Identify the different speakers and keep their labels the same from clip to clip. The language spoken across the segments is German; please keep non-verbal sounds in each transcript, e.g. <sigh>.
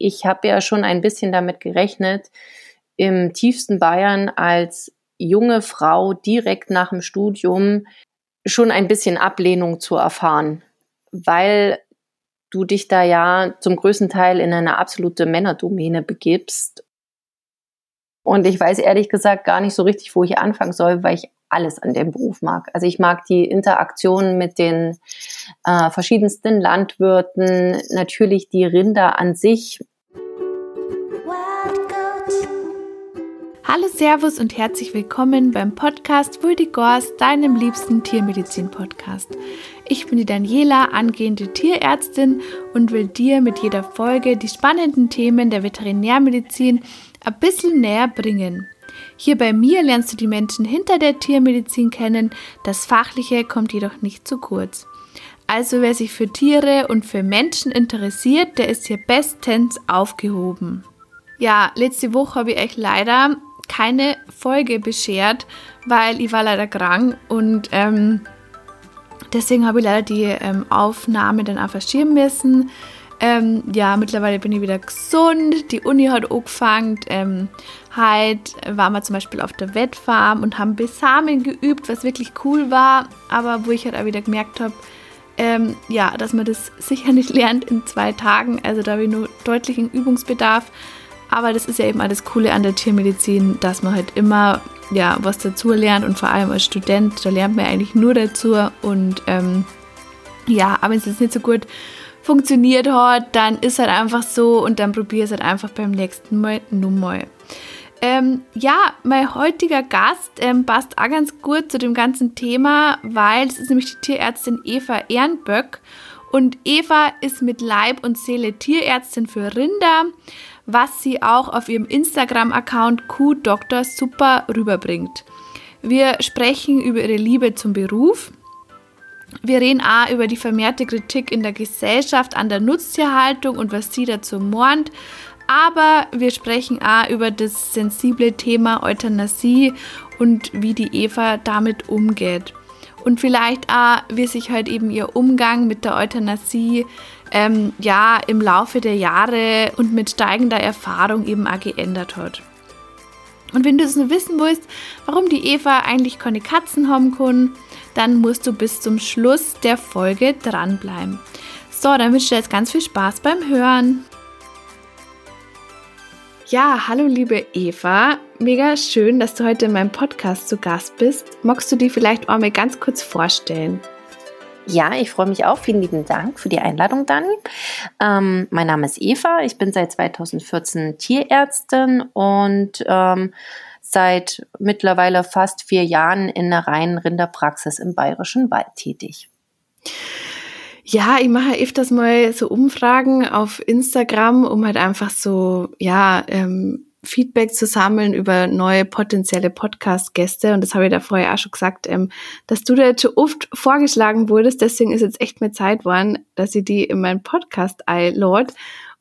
Speaker 1: ich habe ja schon ein bisschen damit gerechnet, im tiefsten Bayern als junge Frau direkt nach dem Studium schon ein bisschen Ablehnung zu erfahren, weil du dich da ja zum größten Teil in eine absolute Männerdomäne begibst. Und ich weiß ehrlich gesagt gar nicht so richtig, wo ich anfangen soll, weil ich alles an dem Beruf mag. Also ich mag die Interaktion mit den äh, verschiedensten Landwirten, natürlich die Rinder an sich.
Speaker 2: Hallo, Servus und herzlich willkommen beim Podcast Vuldigors, deinem liebsten Tiermedizin-Podcast. Ich bin die Daniela, angehende Tierärztin und will dir mit jeder Folge die spannenden Themen der Veterinärmedizin ein bisschen näher bringen. Hier bei mir lernst du die Menschen hinter der Tiermedizin kennen, das Fachliche kommt jedoch nicht zu kurz. Also wer sich für Tiere und für Menschen interessiert, der ist hier bestens aufgehoben. Ja, letzte Woche habe ich euch leider keine Folge beschert, weil ich war leider krank und ähm, deswegen habe ich leider die ähm, Aufnahme dann auch verschieben müssen. Ähm, ja, mittlerweile bin ich wieder gesund. Die Uni hat angefangen. Ähm, heute waren wir zum Beispiel auf der Wettfarm und haben Besamen geübt, was wirklich cool war. Aber wo ich halt auch wieder gemerkt habe, ähm, ja, dass man das sicher nicht lernt in zwei Tagen. Also da habe ich nur deutlichen Übungsbedarf. Aber das ist ja eben alles Coole an der Tiermedizin, dass man halt immer ja, was dazu lernt und vor allem als Student, da lernt man eigentlich nur dazu. Und ähm, ja, aber wenn es jetzt nicht so gut funktioniert hat, dann ist halt einfach so und dann probier es halt einfach beim nächsten Mal nochmal. Ähm, ja, mein heutiger Gast ähm, passt auch ganz gut zu dem ganzen Thema, weil es ist nämlich die Tierärztin Eva Ehrenböck und Eva ist mit Leib und Seele Tierärztin für Rinder was sie auch auf ihrem Instagram-Account QDoktor super rüberbringt. Wir sprechen über ihre Liebe zum Beruf. Wir reden auch über die vermehrte Kritik in der Gesellschaft an der Nutztierhaltung und was sie dazu mornt. Aber wir sprechen auch über das sensible Thema Euthanasie und wie die Eva damit umgeht. Und vielleicht auch, wie sich halt eben ihr Umgang mit der Euthanasie ähm, ja im Laufe der Jahre und mit steigender Erfahrung eben auch geändert hat. Und wenn du es nur wissen willst, warum die Eva eigentlich keine Katzen haben kann, dann musst du bis zum Schluss der Folge dranbleiben. So, dann wünsche ich dir jetzt ganz viel Spaß beim Hören. Ja, hallo liebe Eva. Mega schön, dass du heute in meinem Podcast zu Gast bist. Magst du dir vielleicht auch mal ganz kurz vorstellen?
Speaker 1: Ja, ich freue mich auch. Vielen lieben Dank für die Einladung, Dani. Ähm, mein Name ist Eva. Ich bin seit 2014 Tierärztin und ähm, seit mittlerweile fast vier Jahren in der reinen Rinderpraxis im Bayerischen Wald tätig.
Speaker 2: Ja, ich mache öfters mal so Umfragen auf Instagram, um halt einfach so, ja, ähm, Feedback zu sammeln über neue potenzielle Podcast-Gäste. Und das habe ich da vorher auch schon gesagt, ähm, dass du da schon oft vorgeschlagen wurdest. Deswegen ist jetzt echt mehr Zeit geworden, dass ich die in meinen Podcast einlade.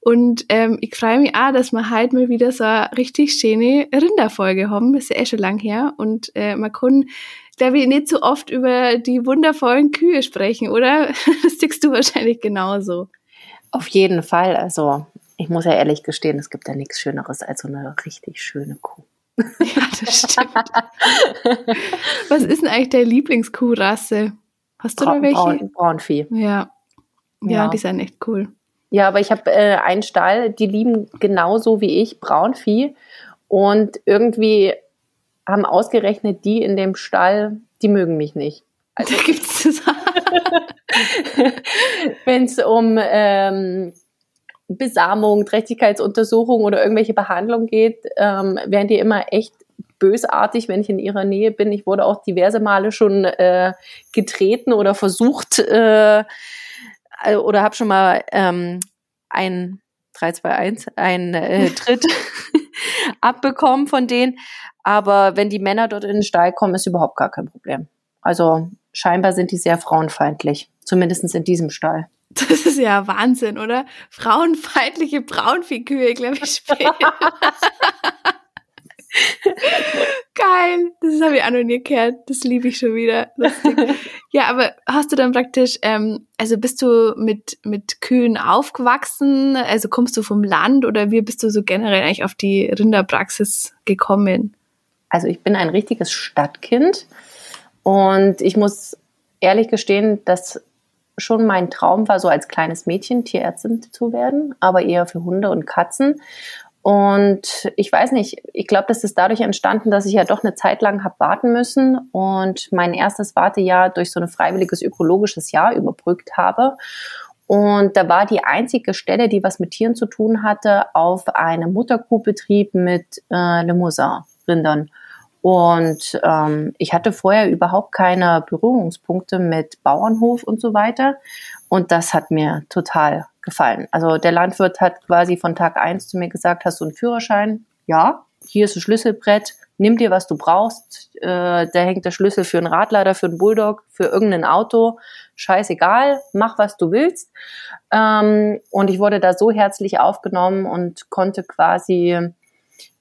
Speaker 2: Und ähm, ich freue mich auch, dass wir heute mal wieder so eine richtig schöne Rinderfolge haben. Das ist ja eh schon lang her. Und äh, man kann, glaube ich, nicht so oft über die wundervollen Kühe sprechen, oder? <laughs> Das siehst du wahrscheinlich genauso.
Speaker 1: Auf jeden Fall. Also ich muss ja ehrlich gestehen, es gibt ja nichts Schöneres als so eine richtig schöne Kuh.
Speaker 2: Ja, das stimmt. Was ist denn eigentlich deine Lieblingskuhrasse? Hast du Braun, da welche?
Speaker 1: Braun, Braunvieh.
Speaker 2: Ja. ja. ja. die sind echt cool.
Speaker 1: Ja, aber ich habe äh, einen Stall, die lieben genauso wie ich Braunvieh. Und irgendwie haben ausgerechnet die in dem Stall, die mögen mich nicht.
Speaker 2: Also <laughs> gibt's das. <laughs>
Speaker 1: Wenn es um ähm, Besamung, Trächtigkeitsuntersuchung oder irgendwelche Behandlung geht, ähm, werden die immer echt bösartig, wenn ich in ihrer Nähe bin. Ich wurde auch diverse Male schon äh, getreten oder versucht äh, oder habe schon mal ähm, ein 321, ein äh, Tritt <laughs> abbekommen von denen. Aber wenn die Männer dort in den Stall kommen, ist überhaupt gar kein Problem. Also scheinbar sind die sehr frauenfeindlich, zumindest in diesem Stall.
Speaker 2: Das ist ja Wahnsinn, oder? Frauenfeindliche Braunviehkühe, glaube ich, später. <laughs> Geil, das habe ich auch noch nie gehört. Das liebe ich schon wieder. Lustig. <laughs> ja, aber hast du dann praktisch, ähm, also bist du mit, mit Kühen aufgewachsen? Also kommst du vom Land oder wie bist du so generell eigentlich auf die Rinderpraxis gekommen?
Speaker 1: Also ich bin ein richtiges Stadtkind und ich muss ehrlich gestehen, dass schon mein Traum war, so als kleines Mädchen Tierärztin zu werden, aber eher für Hunde und Katzen. Und ich weiß nicht, ich glaube, das ist dadurch entstanden, dass ich ja doch eine Zeit lang habe warten müssen und mein erstes Wartejahr durch so ein freiwilliges ökologisches Jahr überbrückt habe. Und da war die einzige Stelle, die was mit Tieren zu tun hatte, auf einem Mutterkuhbetrieb mit äh, Limousin-Rindern. Und ähm, ich hatte vorher überhaupt keine Berührungspunkte mit Bauernhof und so weiter. Und das hat mir total gefallen. Also der Landwirt hat quasi von Tag eins zu mir gesagt, hast du einen Führerschein? Ja, hier ist ein Schlüsselbrett, nimm dir, was du brauchst. Äh, da hängt der Schlüssel für einen Radlader, für einen Bulldog, für irgendein Auto. Scheißegal, mach, was du willst. Ähm, und ich wurde da so herzlich aufgenommen und konnte quasi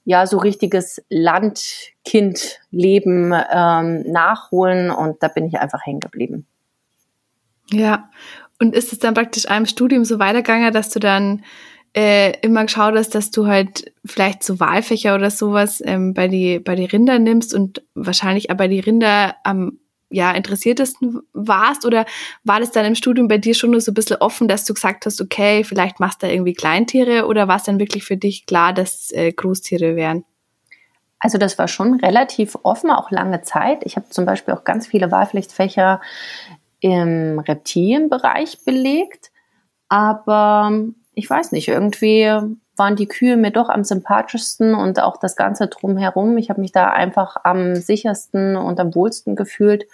Speaker 1: ja so richtiges Landkindleben ähm, nachholen und da bin ich einfach hängen geblieben.
Speaker 2: Ja, und ist es dann praktisch einem Studium so weitergegangen, dass du dann äh, immer geschaut hast, dass du halt vielleicht so Wahlfächer oder sowas ähm, bei die bei die Rinder nimmst und wahrscheinlich aber die Rinder am ja, interessiertesten warst? Oder war das dann im Studium bei dir schon nur so ein bisschen offen, dass du gesagt hast, okay, vielleicht machst du da irgendwie Kleintiere oder war es dann wirklich für dich klar, dass äh, Großtiere wären?
Speaker 1: Also das war schon relativ offen, auch lange Zeit. Ich habe zum Beispiel auch ganz viele Wahlpflichtfächer im Reptilienbereich belegt, aber ich weiß nicht, irgendwie waren die Kühe mir doch am sympathischsten und auch das Ganze drumherum. Ich habe mich da einfach am sichersten und am wohlsten gefühlt.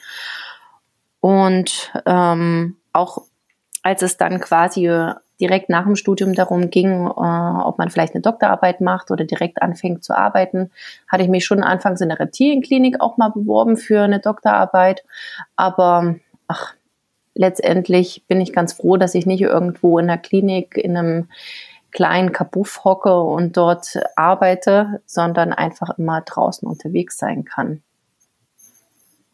Speaker 1: Und ähm, auch als es dann quasi direkt nach dem Studium darum ging, äh, ob man vielleicht eine Doktorarbeit macht oder direkt anfängt zu arbeiten, hatte ich mich schon anfangs in der Reptilienklinik auch mal beworben für eine Doktorarbeit. Aber ach, letztendlich bin ich ganz froh, dass ich nicht irgendwo in der Klinik in einem kleinen Kabuff hocke und dort arbeite, sondern einfach immer draußen unterwegs sein kann.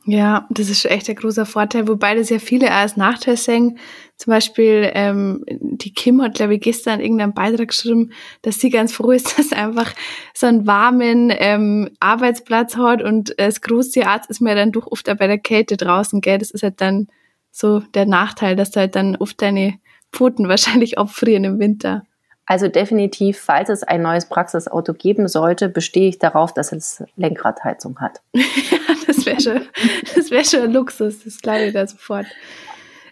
Speaker 2: Ja, das ist echt ein großer Vorteil, wobei das ja viele als Nachteil sehen. Zum Beispiel, ähm, die Kim hat, glaube ich, gestern irgendeinen Beitrag geschrieben, dass sie ganz froh ist, <laughs> dass einfach so einen warmen ähm, Arbeitsplatz hat und als Großtierarzt ist man ja dann doch oft auch bei der Kälte draußen, gell? Das ist halt dann so der Nachteil, dass du halt dann oft deine Pfoten <laughs> wahrscheinlich abfrieren im Winter.
Speaker 1: Also definitiv, falls es ein neues Praxisauto geben sollte, bestehe ich darauf, dass es Lenkradheizung hat.
Speaker 2: ja, <laughs> das wäre schon, das wäre schon Luxus, das glaube ich da sofort.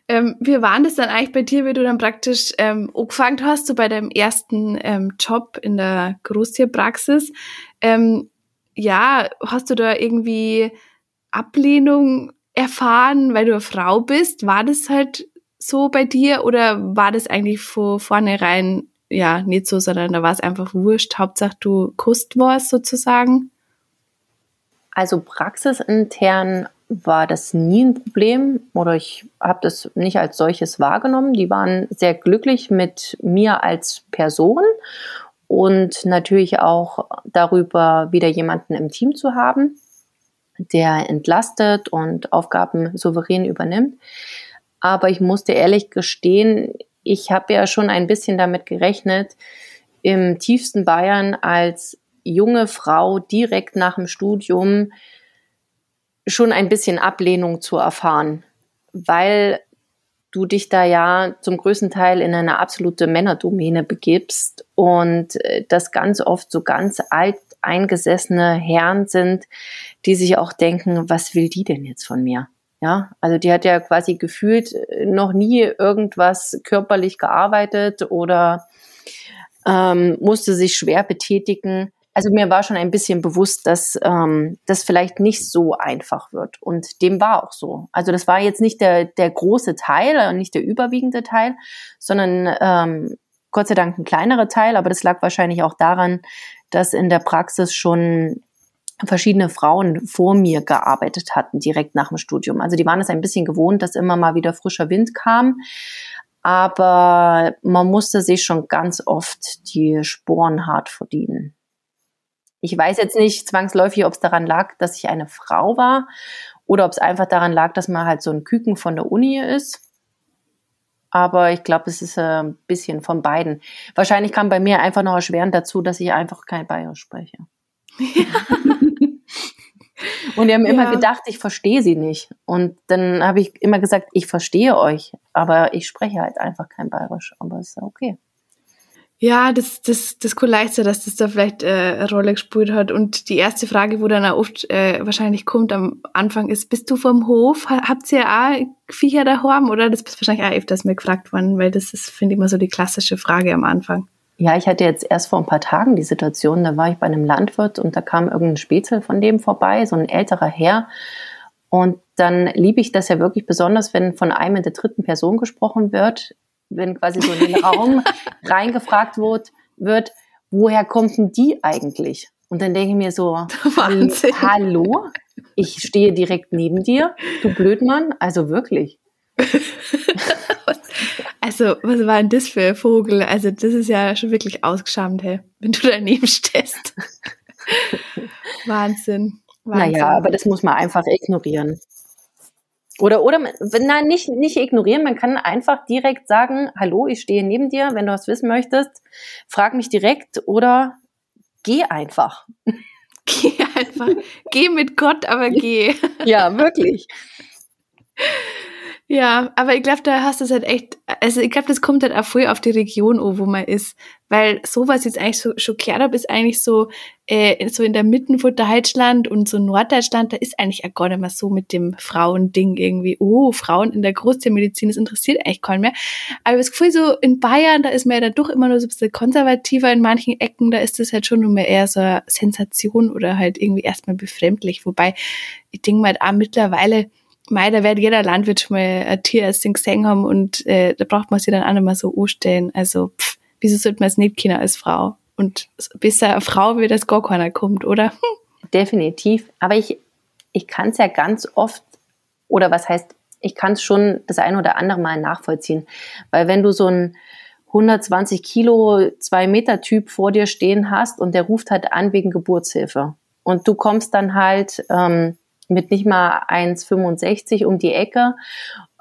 Speaker 2: Ähm, wie war das dann eigentlich bei dir, wie du dann praktisch ähm, angefangen hast, so bei deinem ersten ähm, Job in der Großtierpraxis? Ähm, ja, hast du da irgendwie Ablehnung erfahren, weil du eine Frau bist? War das halt so bei dir oder war das eigentlich von vornherein ja nicht so, sondern da war es einfach wurscht. Hauptsache du kust warst sozusagen.
Speaker 1: Also praxisintern war das nie ein Problem oder ich habe das nicht als solches wahrgenommen. Die waren sehr glücklich mit mir als Person und natürlich auch darüber, wieder jemanden im Team zu haben, der entlastet und Aufgaben souverän übernimmt. Aber ich musste ehrlich gestehen, ich habe ja schon ein bisschen damit gerechnet, im tiefsten Bayern als junge Frau direkt nach dem Studium schon ein bisschen Ablehnung zu erfahren, weil du dich da ja zum größten Teil in eine absolute Männerdomäne begibst und äh, das ganz oft so ganz alt eingesessene Herren sind, die sich auch denken, was will die denn jetzt von mir? Ja, also die hat ja quasi gefühlt äh, noch nie irgendwas körperlich gearbeitet oder ähm, musste sich schwer betätigen. Also mir war schon ein bisschen bewusst, dass ähm, das vielleicht nicht so einfach wird. Und dem war auch so. Also das war jetzt nicht der, der große Teil, nicht der überwiegende Teil, sondern ähm, Gott sei Dank ein kleinerer Teil. Aber das lag wahrscheinlich auch daran, dass in der Praxis schon verschiedene Frauen vor mir gearbeitet hatten, direkt nach dem Studium. Also die waren es ein bisschen gewohnt, dass immer mal wieder frischer Wind kam. Aber man musste sich schon ganz oft die Sporen hart verdienen. Ich weiß jetzt nicht zwangsläufig, ob es daran lag, dass ich eine Frau war oder ob es einfach daran lag, dass man halt so ein Küken von der Uni ist. Aber ich glaube, es ist äh, ein bisschen von beiden. Wahrscheinlich kam bei mir einfach noch erschwerend dazu, dass ich einfach kein Bayerisch spreche. Ja. <laughs> Und die haben ja. immer gedacht, ich verstehe sie nicht. Und dann habe ich immer gesagt, ich verstehe euch, aber ich spreche halt einfach kein Bayerisch. Aber es ist okay.
Speaker 2: Ja, das, das, das kann leicht sein, dass das da vielleicht äh, eine Rolle gespielt hat. Und die erste Frage, wo dann auch oft äh, wahrscheinlich kommt am Anfang, ist, bist du vom Hof? Habt ihr auch Viecher daheim? Oder das bist wahrscheinlich auch öfters mal gefragt worden, weil das ist, finde ich, immer so die klassische Frage am Anfang.
Speaker 1: Ja, ich hatte jetzt erst vor ein paar Tagen die Situation, da war ich bei einem Landwirt und da kam irgendein Spätzle von dem vorbei, so ein älterer Herr. Und dann liebe ich das ja wirklich besonders, wenn von einem in der dritten Person gesprochen wird, wenn quasi so in den <laughs> Raum reingefragt wird, wird, woher kommt denn die eigentlich? Und dann denke ich mir so, <laughs> Wahnsinn. hallo, ich stehe direkt neben dir, du Blödmann, also wirklich. <laughs>
Speaker 2: Also, was war denn das für ein Vogel? Also, das ist ja schon wirklich ausgeschammt, hey, wenn du daneben <laughs> stehst. Wahnsinn.
Speaker 1: Wahnsinn. Naja, aber das muss man einfach ignorieren. Oder, oder, nein, nicht, nicht ignorieren. Man kann einfach direkt sagen, hallo, ich stehe neben dir. Wenn du was wissen möchtest, frag mich direkt oder geh einfach. <laughs>
Speaker 2: Geh einfach. geh mit Gott, aber geh.
Speaker 1: Ja, wirklich. <laughs>
Speaker 2: Ja, aber ich glaube, da hast du es halt echt, also ich glaube, das kommt halt auch voll auf die Region an, wo man ist. Weil sowas jetzt eigentlich so schon gehört habe, ist eigentlich so, äh, so in der Mitte von Deutschland und so Norddeutschland, da ist eigentlich auch gar nicht mehr so mit dem Frauending irgendwie, oh, Frauen in der Großtiermedizin, das interessiert eigentlich keinen mehr. Aber das Gefühl so in Bayern, da ist man ja dann doch immer nur so ein bisschen konservativer in manchen Ecken, da ist das halt schon nur mehr eher so eine Sensation oder halt irgendwie erstmal befremdlich. Wobei, ich denke mal halt auch mittlerweile, Mei, da wird jeder Landwirt schon mal ein Tierärztin gesehen haben und äh, da braucht man sich dann auch nicht mehr so anstellen. Also, pff, wieso sollte man es nicht kennen als Frau? Und besser eine Frau, wie das gar keiner kommt, oder? <laughs>
Speaker 1: Definitiv. Aber ich, ich kann es ja ganz oft, oder was heißt, ich kann es schon das ein oder andere Mal nachvollziehen. Weil wenn du so ein 120 Kilo, zwei Meter Typ vor dir stehen hast und der ruft halt an wegen Geburtshilfe. Und du kommst dann halt ähm, mit nicht mal 1,65 um die Ecke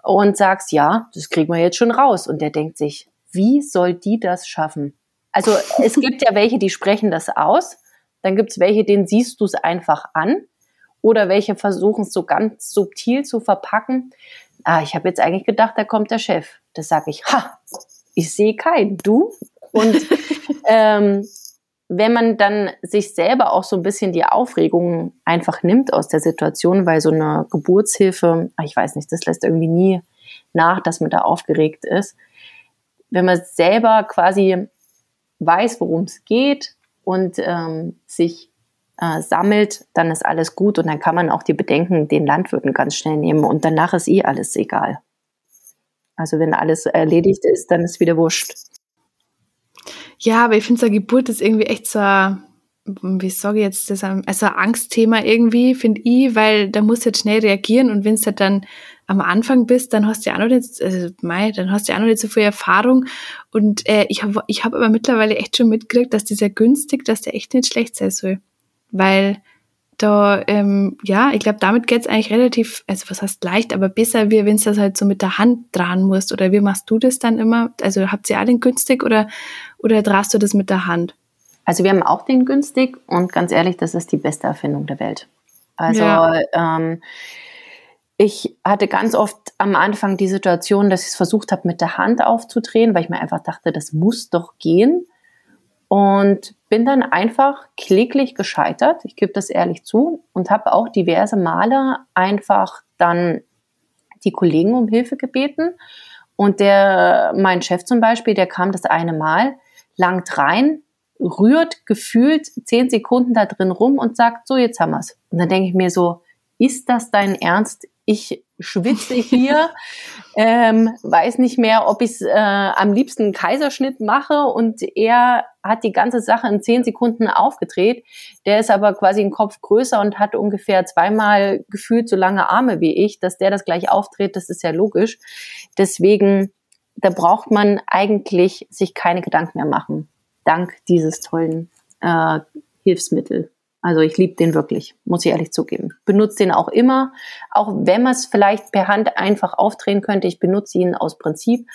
Speaker 1: und sagst, ja, das kriegen wir jetzt schon raus. Und der denkt sich, wie soll die das schaffen? Also es <laughs> gibt ja welche, die sprechen das aus. Dann gibt es welche, denen siehst du es einfach an. Oder welche versuchen es so ganz subtil zu verpacken. Ah, ich habe jetzt eigentlich gedacht, da kommt der Chef. Das sage ich, ha, ich sehe keinen, du. Und <laughs> ähm, wenn man dann sich selber auch so ein bisschen die Aufregung einfach nimmt aus der Situation, weil so eine Geburtshilfe, ich weiß nicht, das lässt irgendwie nie nach, dass man da aufgeregt ist. Wenn man selber quasi weiß, worum es geht und ähm, sich äh, sammelt, dann ist alles gut und dann kann man auch die Bedenken den Landwirten ganz schnell nehmen und danach ist eh alles egal. Also wenn alles erledigt ist, dann ist wieder wurscht.
Speaker 2: Ja, aber ich finde, so Geburt ist irgendwie echt so wie sage ich jetzt das, also ein Angstthema irgendwie, finde ich, weil da musst du jetzt schnell reagieren und wenn du halt dann am Anfang bist, dann hast du ja auch noch nicht, also mei, dann hast du auch noch nicht so viel Erfahrung und äh, ich habe ich hab aber mittlerweile echt schon mitgekriegt, dass dieser günstig, dass der echt nicht schlecht sein soll, weil da, ähm, ja, ich glaube, damit geht's eigentlich relativ, also was heißt leicht, aber besser, wie wenn du das halt so mit der Hand dran musst. Oder wie machst du das dann immer? Also habt ihr auch den günstig oder, oder drahst du das mit der Hand?
Speaker 1: Also wir haben auch den günstig und ganz ehrlich, das ist die beste Erfindung der Welt. Also ja. ähm, ich hatte ganz oft am Anfang die Situation, dass ich es versucht habe, mit der Hand aufzudrehen, weil ich mir einfach dachte, das muss doch gehen. Und bin dann einfach kläglich gescheitert, ich gebe das ehrlich zu, und habe auch diverse Male einfach dann die Kollegen um Hilfe gebeten. Und der, mein Chef zum Beispiel, der kam das eine Mal, langt rein, rührt gefühlt zehn Sekunden da drin rum und sagt, so, jetzt haben wir's. Und dann denke ich mir so, ist das dein Ernst? Ich schwitze hier, <laughs> ähm, weiß nicht mehr, ob ich äh, am liebsten einen Kaiserschnitt mache und er hat die ganze Sache in zehn Sekunden aufgedreht. Der ist aber quasi ein Kopf größer und hat ungefähr zweimal gefühlt so lange Arme wie ich, dass der das gleich aufdreht, das ist ja logisch. Deswegen, da braucht man eigentlich sich keine Gedanken mehr machen. Dank dieses tollen äh, Hilfsmittel. Also ich liebe den wirklich, muss ich ehrlich zugeben. Benutze den auch immer, auch wenn man es vielleicht per Hand einfach aufdrehen könnte. Ich benutze ihn aus Prinzip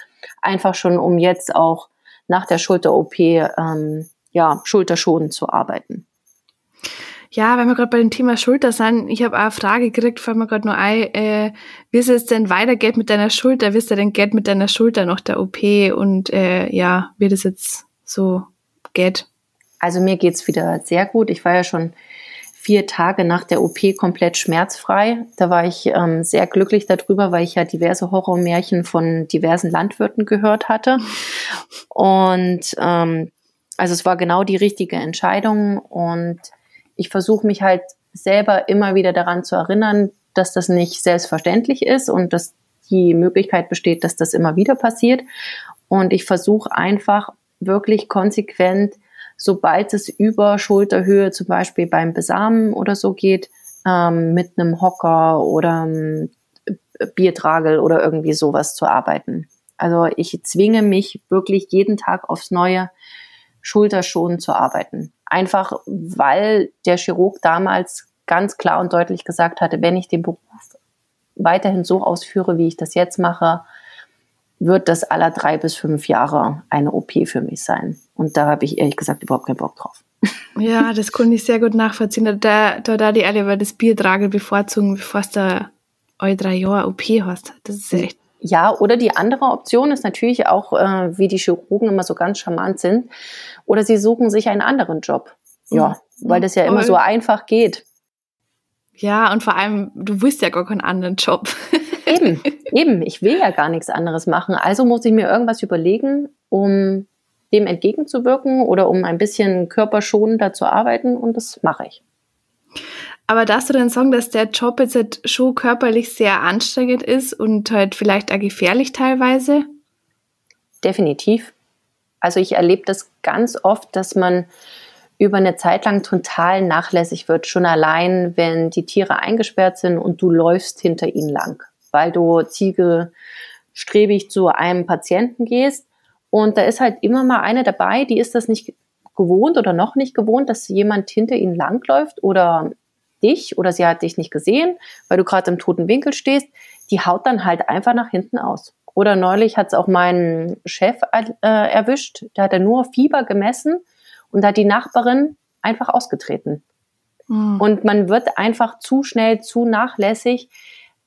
Speaker 1: einfach schon, um jetzt auch nach der Schulter-OP ähm, ja, schulterschonend zu arbeiten.
Speaker 2: Ja, wenn wir gerade bei dem Thema Schulter sind, ich habe auch eine Frage gekriegt, fällt mir gerade nur ein, äh, wie es jetzt denn weitergeht mit deiner Schulter? Wie es denn geht mit deiner Schulter nach der OP und äh, ja, wie das jetzt so geht?
Speaker 1: Also mir geht's wieder sehr gut. Ich war ja schon vier Tage nach der OP komplett schmerzfrei. Da war ich ähm, sehr glücklich darüber, weil ich ja diverse Horrormärchen von diversen Landwirten gehört hatte. <laughs> Und ähm, also es war genau die richtige Entscheidung und ich versuche mich halt selber immer wieder daran zu erinnern, dass das nicht selbstverständlich ist und dass die Möglichkeit besteht, dass das immer wieder passiert. Und ich versuche einfach wirklich konsequent, sobald es über Schulterhöhe, zum Beispiel beim Besamen oder so geht, ähm, mit einem Hocker oder einem Biertragel oder irgendwie sowas zu arbeiten. Also ich zwinge mich wirklich jeden Tag aufs Neue, schulterschonend zu arbeiten. Einfach weil der Chirurg damals ganz klar und deutlich gesagt hatte, wenn ich den Beruf weiterhin so ausführe, wie ich das jetzt mache, wird das aller drei bis fünf Jahre eine OP für mich sein. Und da habe ich ehrlich gesagt überhaupt keinen Bock drauf. <laughs>
Speaker 2: Ja, das konnte ich sehr gut nachvollziehen. Da, da, da die alle das Biertragel bevorzugen, bevor es da alle drei Jahre OP hast. Das ist echt.
Speaker 1: Ja, oder die andere Option ist natürlich auch, äh, wie die Chirurgen immer so ganz charmant sind, oder sie suchen sich einen anderen Job. Ja, mhm. weil das ja immer so einfach geht.
Speaker 2: Ja, und vor allem, du willst ja gar keinen anderen Job. <laughs>
Speaker 1: eben, eben. Ich will ja gar nichts anderes machen. Also muss ich mir irgendwas überlegen, um dem entgegenzuwirken oder um ein bisschen körperschonender zu arbeiten und das mache ich.
Speaker 2: Aber darfst du denn sagen, dass der Job jetzt halt schon körperlich sehr anstrengend ist und halt vielleicht auch gefährlich teilweise?
Speaker 1: Definitiv. Also ich erlebe das ganz oft, dass man über eine Zeit lang total nachlässig wird, schon allein, wenn die Tiere eingesperrt sind und du läufst hinter ihnen lang, weil du zielstrebig zu einem Patienten gehst. Und da ist halt immer mal eine dabei, die ist das nicht gewohnt oder noch nicht gewohnt, dass jemand hinter ihnen langläuft oder dich oder sie hat dich nicht gesehen, weil du gerade im toten Winkel stehst, die haut dann halt einfach nach hinten aus. Oder neulich hat es auch meinen Chef äh, erwischt, da hat er nur Fieber gemessen und hat die Nachbarin einfach ausgetreten. Mhm. Und man wird einfach zu schnell, zu nachlässig,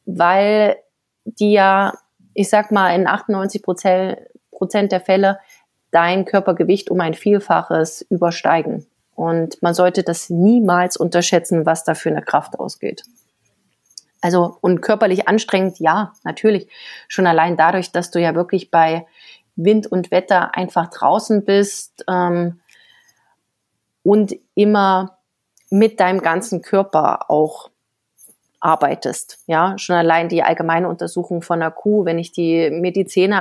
Speaker 1: weil die ja, ich sag mal, in 98 Prozent der Fälle dein Körpergewicht um ein Vielfaches übersteigen. Und man sollte das niemals unterschätzen, was da für eine Kraft ausgeht. Also und körperlich anstrengend, ja, natürlich. Schon allein dadurch, dass du ja wirklich bei Wind und Wetter einfach draußen bist ähm, und immer mit deinem ganzen Körper auch arbeitest. Ja, schon allein die allgemeine Untersuchung von einer Kuh, wenn ich die mir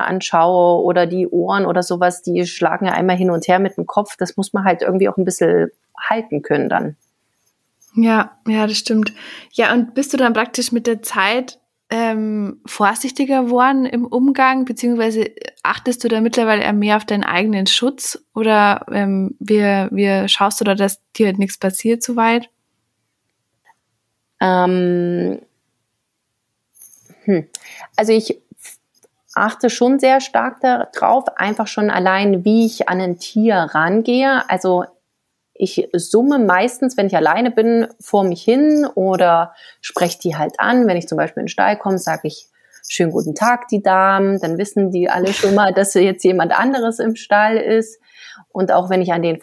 Speaker 1: anschaue oder die Ohren oder sowas, die schlagen ja einmal hin und her mit dem Kopf. Das muss man halt irgendwie auch ein bisschen halten können dann.
Speaker 2: Ja, ja, das stimmt. Ja, und bist du dann praktisch mit der Zeit ähm, vorsichtiger geworden im Umgang, beziehungsweise achtest du da mittlerweile mehr auf deinen eigenen Schutz oder ähm, wie, wie schaust du da, dass dir nichts passiert soweit?
Speaker 1: Ähm, hm. Also ich achte schon sehr stark darauf, einfach schon allein, wie ich an ein Tier rangehe. Also ich summe meistens, wenn ich alleine bin, vor mich hin oder spreche die halt an. Wenn ich zum Beispiel in den Stall komme, sage ich, schönen guten Tag, die Damen. Dann wissen die alle schon mal, <laughs> dass jetzt jemand anderes im Stall ist. Und auch wenn ich an denen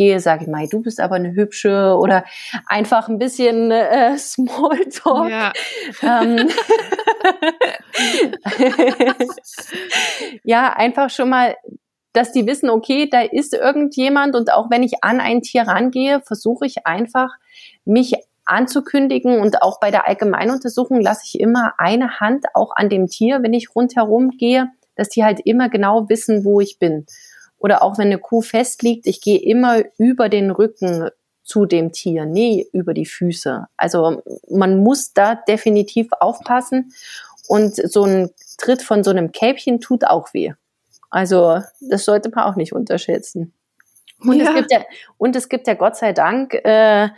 Speaker 1: vorbeigehe, sage ich mal, du bist aber eine hübsche oder einfach ein bisschen äh, <laughs> Smalltalk. Ja. Ähm, <laughs> <laughs> ja, einfach schon mal dass die wissen, okay, da ist irgendjemand und auch wenn ich an ein Tier rangehe, versuche ich einfach, mich anzukündigen und auch bei der Allgemeinuntersuchung lasse ich immer eine Hand auch an dem Tier, wenn ich rundherum gehe, dass die halt immer genau wissen, wo ich bin. Oder auch wenn eine Kuh festliegt, ich gehe immer über den Rücken zu dem Tier, nee, über die Füße. Also man muss da definitiv aufpassen und so ein Tritt von so einem Kälbchen tut auch weh. Also das sollte man auch nicht unterschätzen. Und, ja. es gibt ja, und es gibt ja Gott sei Dank äh,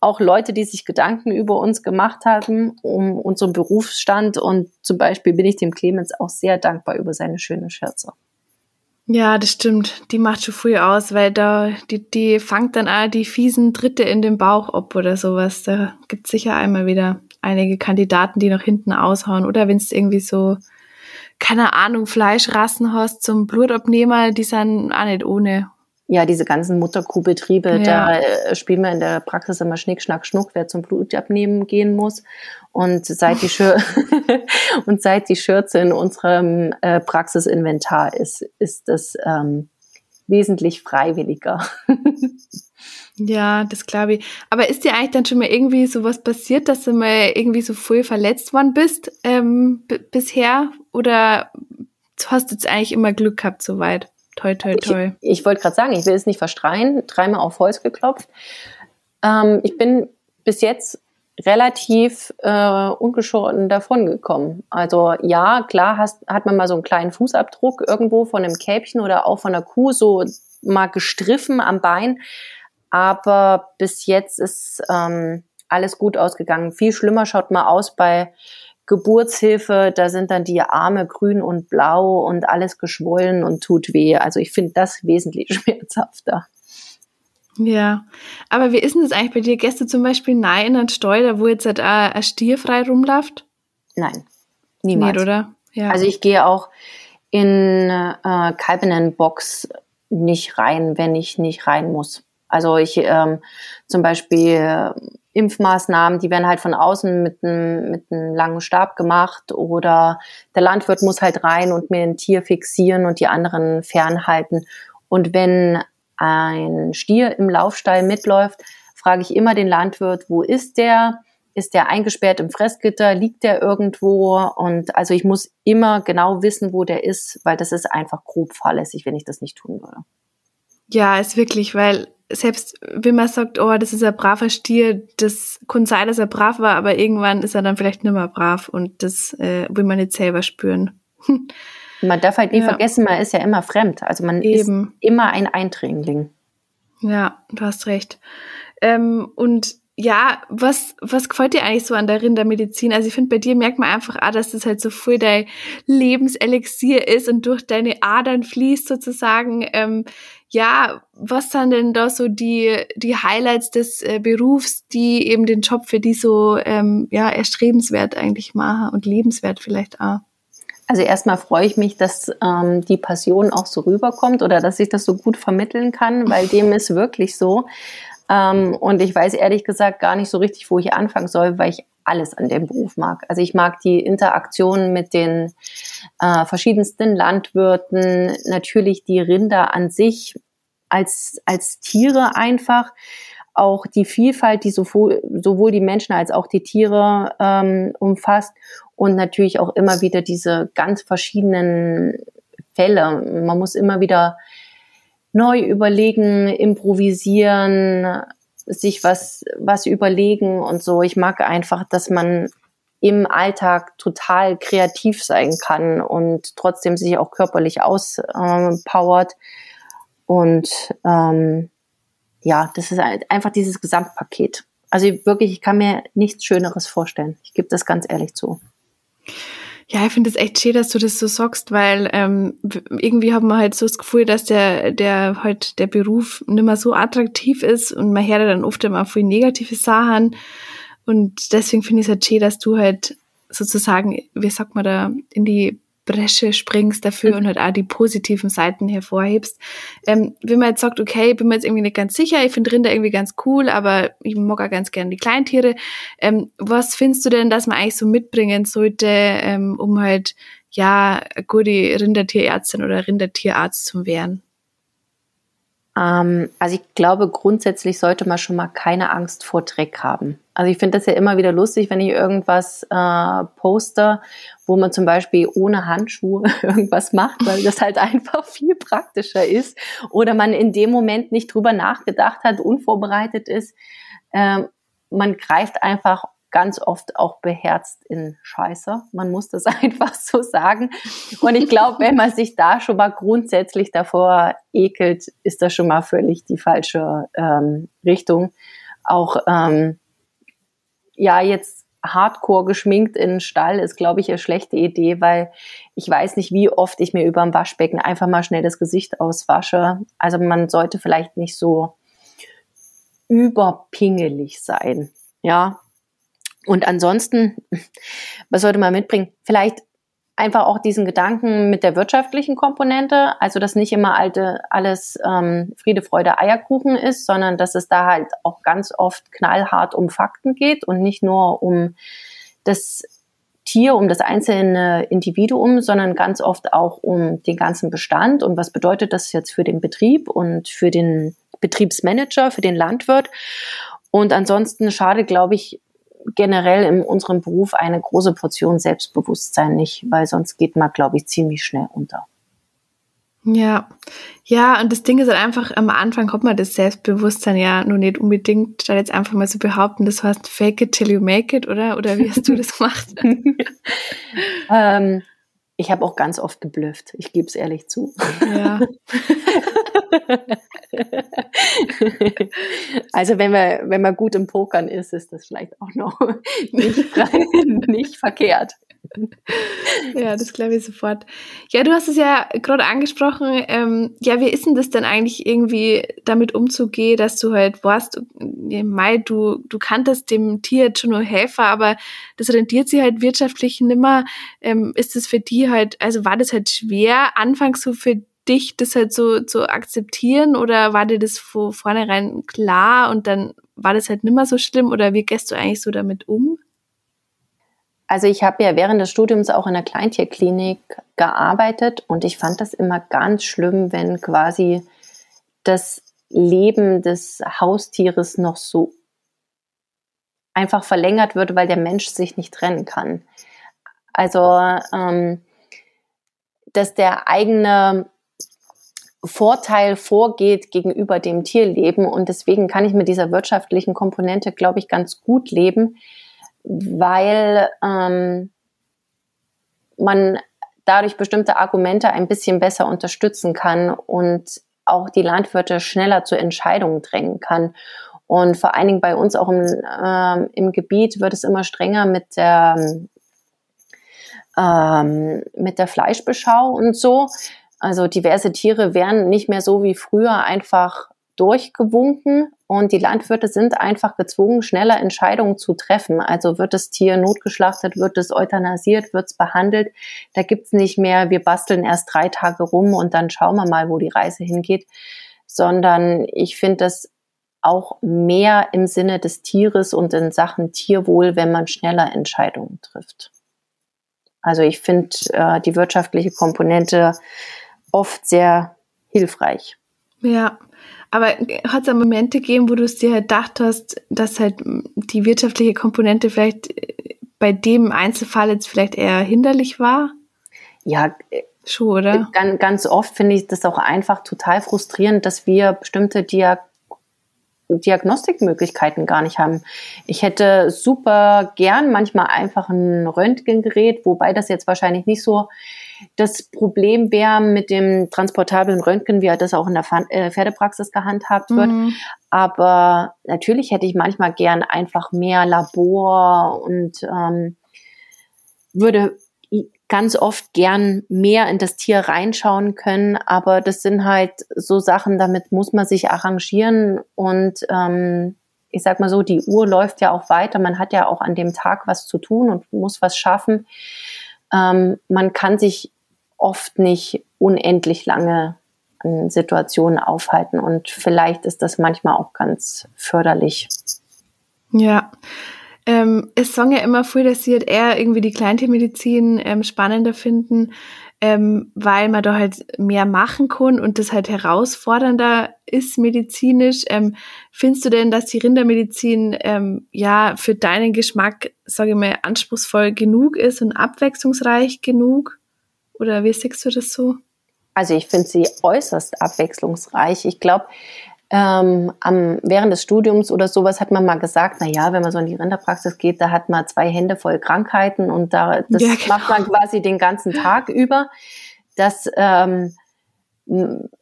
Speaker 1: auch Leute, die sich Gedanken über uns gemacht haben, um unseren Berufsstand. Und zum Beispiel bin ich dem Clemens auch sehr dankbar über seine schöne Scherze.
Speaker 2: Ja, das stimmt. Die macht schon früh aus, weil da, die, die fangt dann auch die fiesen Dritte in den Bauch ab oder sowas. Da gibt es sicher einmal wieder einige Kandidaten, die nach hinten aushauen. Oder wenn es irgendwie so, keine Ahnung, Fleischrassen hast zum Blutabnehmer, die sind auch nicht ohne
Speaker 1: ja, diese ganzen Mutterkuhbetriebe, ja. da äh, spielen wir in der Praxis immer Schnick, Schnack, Schnuck, wer zum Blutabnehmen gehen muss. Und seit die, Schür <laughs> und seit die Schürze in unserem äh, Praxisinventar ist, ist das ähm, wesentlich freiwilliger. <laughs>
Speaker 2: ja, das glaube ich. Aber ist dir eigentlich dann schon mal irgendwie sowas passiert, dass du mal irgendwie so voll verletzt worden bist ähm, bisher? Oder hast du jetzt eigentlich immer Glück gehabt soweit? Toi, toi, toi.
Speaker 1: Ich, ich wollte gerade sagen, ich will es nicht verstreien, dreimal auf Holz geklopft. Ähm, ich bin bis jetzt relativ äh, ungeschoren davon gekommen. Also ja, klar hast, hat man mal so einen kleinen Fußabdruck irgendwo von einem Kälbchen oder auch von einer Kuh so mal gestriffen am Bein. Aber bis jetzt ist ähm, alles gut ausgegangen. Viel schlimmer schaut mal aus bei Geburtshilfe, da sind dann die Arme grün und blau und alles geschwollen und tut weh. Also ich finde das wesentlich <laughs> schmerzhafter.
Speaker 2: Ja, aber wie ist denn das eigentlich bei dir? Du zum Beispiel nein in einen Stall, wo jetzt halt ein Stier frei rumläuft?
Speaker 1: Nein, niemals.
Speaker 2: Nicht, oder?
Speaker 1: Ja. Also ich gehe auch in äh, Kalbinenbox nicht rein, wenn ich nicht rein muss. Also ich ähm, zum Beispiel Impfmaßnahmen, die werden halt von außen mit einem, mit einem langen Stab gemacht oder der Landwirt muss halt rein und mir ein Tier fixieren und die anderen fernhalten. Und wenn ein Stier im Laufstall mitläuft, frage ich immer den Landwirt, wo ist der? Ist der eingesperrt im Fressgitter? Liegt der irgendwo? Und also ich muss immer genau wissen, wo der ist, weil das ist einfach grob fahrlässig, wenn ich das nicht tun würde.
Speaker 2: Ja, ist wirklich, weil selbst wenn man sagt, oh, das ist ein braver Stier, das kann sein, dass er brav war, aber irgendwann ist er dann vielleicht nicht mehr brav und das äh, will man nicht selber spüren. <laughs>
Speaker 1: man darf halt nie ja. vergessen, man ist ja immer fremd. Also man Eben. ist immer ein Eindringling.
Speaker 2: Ja, du hast recht. Ähm, und ja, was, was gefällt dir eigentlich so an der Rindermedizin? Also ich finde, bei dir merkt man einfach auch, dass das halt so voll dein Lebenselixier ist und durch deine Adern fließt sozusagen. Ähm, ja, was sind denn da so die, die Highlights des äh, Berufs, die eben den Job für die so ähm, ja, erstrebenswert eigentlich machen und lebenswert vielleicht auch?
Speaker 1: Also erstmal freue ich mich, dass ähm, die Passion auch so rüberkommt oder dass ich das so gut vermitteln kann, weil dem <laughs> ist wirklich so. Ähm, und ich weiß ehrlich gesagt gar nicht so richtig, wo ich anfangen soll, weil ich alles an dem Beruf mag. Also ich mag die Interaktion mit den äh, verschiedensten Landwirten, natürlich die Rinder an sich als, als Tiere einfach, auch die Vielfalt, die sowohl, sowohl die Menschen als auch die Tiere ähm, umfasst und natürlich auch immer wieder diese ganz verschiedenen Fälle. Man muss immer wieder neu überlegen, improvisieren, sich was, was überlegen und so. Ich mag einfach, dass man im Alltag total kreativ sein kann und trotzdem sich auch körperlich auspowert. und ähm, ja, das ist einfach dieses Gesamtpaket. Also wirklich, ich kann mir nichts Schöneres vorstellen. Ich gebe das ganz ehrlich zu.
Speaker 2: Ja, ich finde es echt schön, dass du das so sagst, weil ähm, irgendwie haben wir halt so das Gefühl, dass der, der halt der Beruf nicht mehr so attraktiv ist und man hört dann oft immer viel negative Sachen. Und deswegen finde ich es halt schön, dass du halt sozusagen, wie sagt man da, in die Bresche springst dafür und halt auch die positiven Seiten hervorhebst. Ähm, wenn man jetzt sagt, okay, bin mir jetzt irgendwie nicht ganz sicher, ich finde Rinder irgendwie ganz cool, aber ich mag auch ganz gerne die Kleintiere. Ähm, was findest du denn, dass man eigentlich so mitbringen sollte, ähm, um halt ja eine gute Rindertierärztin oder Rindertierarzt zu werden?
Speaker 1: Ähm, also ich glaube, grundsätzlich sollte man schon mal keine Angst vor Dreck haben. Also ich finde das ja immer wieder lustig, wenn ich irgendwas äh, poste, wo man zum Beispiel ohne Handschuhe <laughs> irgendwas macht, weil das halt einfach viel praktischer ist oder man in dem Moment nicht drüber nachgedacht hat, unvorbereitet ist. Ähm, man greift einfach ganz oft auch beherzt in Scheiße. Man muss das <laughs> einfach so sagen. Und ich glaube, wenn man sich da schon mal grundsätzlich davor ekelt, ist das schon mal völlig die falsche ähm, Richtung. Auch ähm, ja, jetzt hardcore geschminkt in den Stall ist, glaube ich, eine schlechte Idee, weil ich weiß nicht, wie oft ich mir über dem Waschbecken einfach mal schnell das Gesicht auswasche. Also man sollte vielleicht nicht so überpingelig sein. Ja. Und ansonsten, was sollte man mitbringen? Vielleicht einfach auch diesen Gedanken mit der wirtschaftlichen Komponente, also dass nicht immer alte, alles ähm, Friede, Freude, Eierkuchen ist, sondern dass es da halt auch ganz oft knallhart um Fakten geht und nicht nur um das Tier, um das einzelne Individuum, sondern ganz oft auch um den ganzen Bestand und was bedeutet das jetzt für den Betrieb und für den Betriebsmanager, für den Landwirt. Und ansonsten schade, glaube ich, generell in unserem Beruf eine große Portion Selbstbewusstsein nicht, weil sonst geht man, glaube ich, ziemlich schnell unter.
Speaker 2: Ja, ja, und das Ding ist halt einfach, am Anfang kommt man das Selbstbewusstsein ja nur nicht unbedingt, statt jetzt einfach mal so behaupten, das heißt fake it till you make it, oder? Oder wie hast du das <laughs> gemacht?
Speaker 1: ähm, ich habe auch ganz oft geblufft, ich gebe es ehrlich zu. Ja. <laughs> also wenn man, wenn man gut im Pokern ist, ist das vielleicht auch noch <laughs> nicht, nicht verkehrt. <laughs>
Speaker 2: Ja, das glaube ich sofort. Ja, du hast es ja gerade angesprochen. Ähm, ja, wie ist denn das denn eigentlich irgendwie damit umzugehen, dass du halt warst, Mai, du, du kanntest dem Tier jetzt schon nur Helfer, aber das rentiert sich halt wirtschaftlich nimmer. Ähm, ist das für die halt, also war das halt schwer, anfangs so für dich, das halt so zu akzeptieren oder war dir das von vornherein klar und dann war das halt nimmer so schlimm oder wie gehst du eigentlich so damit um?
Speaker 1: Also ich habe ja während des Studiums auch in der Kleintierklinik gearbeitet und ich fand das immer ganz schlimm, wenn quasi das Leben des Haustieres noch so einfach verlängert wird, weil der Mensch sich nicht trennen kann. Also ähm, dass der eigene Vorteil vorgeht gegenüber dem Tierleben und deswegen kann ich mit dieser wirtschaftlichen Komponente, glaube ich, ganz gut leben weil ähm, man dadurch bestimmte Argumente ein bisschen besser unterstützen kann und auch die Landwirte schneller zu Entscheidungen drängen kann. Und vor allen Dingen bei uns auch im, äh, im Gebiet wird es immer strenger mit der, ähm, mit der Fleischbeschau und so. Also diverse Tiere werden nicht mehr so wie früher einfach durchgewunken und die Landwirte sind einfach gezwungen, schneller Entscheidungen zu treffen. Also wird das Tier notgeschlachtet, wird es euthanasiert, wird es behandelt. Da gibt's nicht mehr, wir basteln erst drei Tage rum und dann schauen wir mal, wo die Reise hingeht, sondern ich finde das auch mehr im Sinne des Tieres und in Sachen Tierwohl, wenn man schneller Entscheidungen trifft. Also ich finde äh, die wirtschaftliche Komponente oft sehr hilfreich.
Speaker 2: Ja, aber hat es Momente gegeben, wo du es dir halt gedacht hast, dass halt die wirtschaftliche Komponente vielleicht äh, bei dem Einzelfall jetzt vielleicht eher hinderlich war?
Speaker 1: Ja, schon, oder? Ganz, ganz oft finde ich das auch einfach total frustrierend, dass wir bestimmte Diag Diagnostikmöglichkeiten gar nicht haben. Ich hätte super gern manchmal einfach ein Röntgengerät, wobei das jetzt wahrscheinlich nicht so das Problem wäre mit dem transportablen Röntgen, wie das auch in der äh, Pferdepraxis gehandhabt wird. Mhm. Aber natürlich hätte ich manchmal gern einfach mehr Labor und ähm, würde ganz oft gern mehr in das Tier reinschauen können. Aber das sind halt so Sachen, damit muss man sich arrangieren und ähm, ich sag mal so, die Uhr läuft ja auch weiter. Man hat ja auch an dem Tag was zu tun und muss was schaffen. Ähm, man kann sich oft nicht unendlich lange an Situationen aufhalten und vielleicht ist das manchmal auch ganz förderlich.
Speaker 2: Ja. Ähm, es sagen ja immer früher, dass sie halt eher irgendwie die Kleintiermedizin ähm, spannender finden, ähm, weil man da halt mehr machen kann und das halt herausfordernder ist medizinisch. Ähm, findest du denn, dass die Rindermedizin ähm, ja für deinen Geschmack, sage ich mal, anspruchsvoll genug ist und abwechslungsreich genug? Oder wie siehst du das so?
Speaker 1: Also ich finde sie äußerst abwechslungsreich. Ich glaube, ähm, am, während des Studiums oder sowas hat man mal gesagt, na ja, wenn man so in die Rinderpraxis geht, da hat man zwei Hände voll Krankheiten und da, das ja, genau. macht man quasi den ganzen Tag über. Das ähm,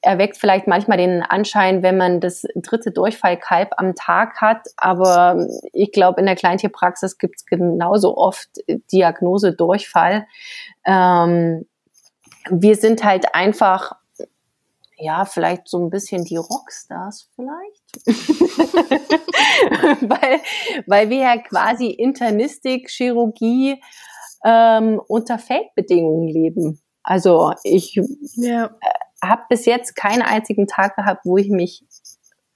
Speaker 1: erweckt vielleicht manchmal den Anschein, wenn man das dritte Durchfallkalb am Tag hat, aber ich glaube, in der Kleintierpraxis gibt es genauso oft Diagnose Durchfall. Ähm, wir sind halt einfach ja, vielleicht so ein bisschen die Rockstars vielleicht. <laughs> <laughs> weil, weil wir ja quasi Internistik, Chirurgie ähm, unter Feldbedingungen leben. Also ich ja. äh, habe bis jetzt keinen einzigen Tag gehabt, wo ich mich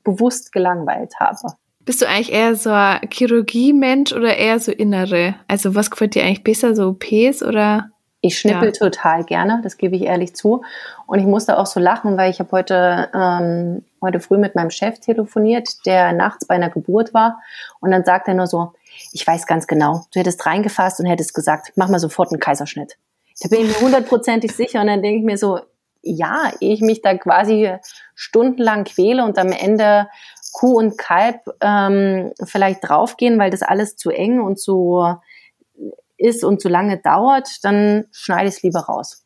Speaker 1: bewusst gelangweilt habe.
Speaker 2: Bist du eigentlich eher so ein Chirurgie-Mensch oder eher so innere? Also was gefällt dir eigentlich besser, so OPs oder
Speaker 1: ich schnippel ja. total gerne, das gebe ich ehrlich zu. Und ich musste auch so lachen, weil ich habe heute, ähm, heute früh mit meinem Chef telefoniert, der nachts bei einer Geburt war. Und dann sagt er nur so, ich weiß ganz genau, du hättest reingefasst und hättest gesagt, mach mal sofort einen Kaiserschnitt. Da bin ich mir hundertprozentig sicher. Und dann denke ich mir so, ja, ehe ich mich da quasi stundenlang quäle und am Ende Kuh und Kalb ähm, vielleicht draufgehen, weil das alles zu eng und zu ist und zu lange dauert, dann schneide ich es lieber raus.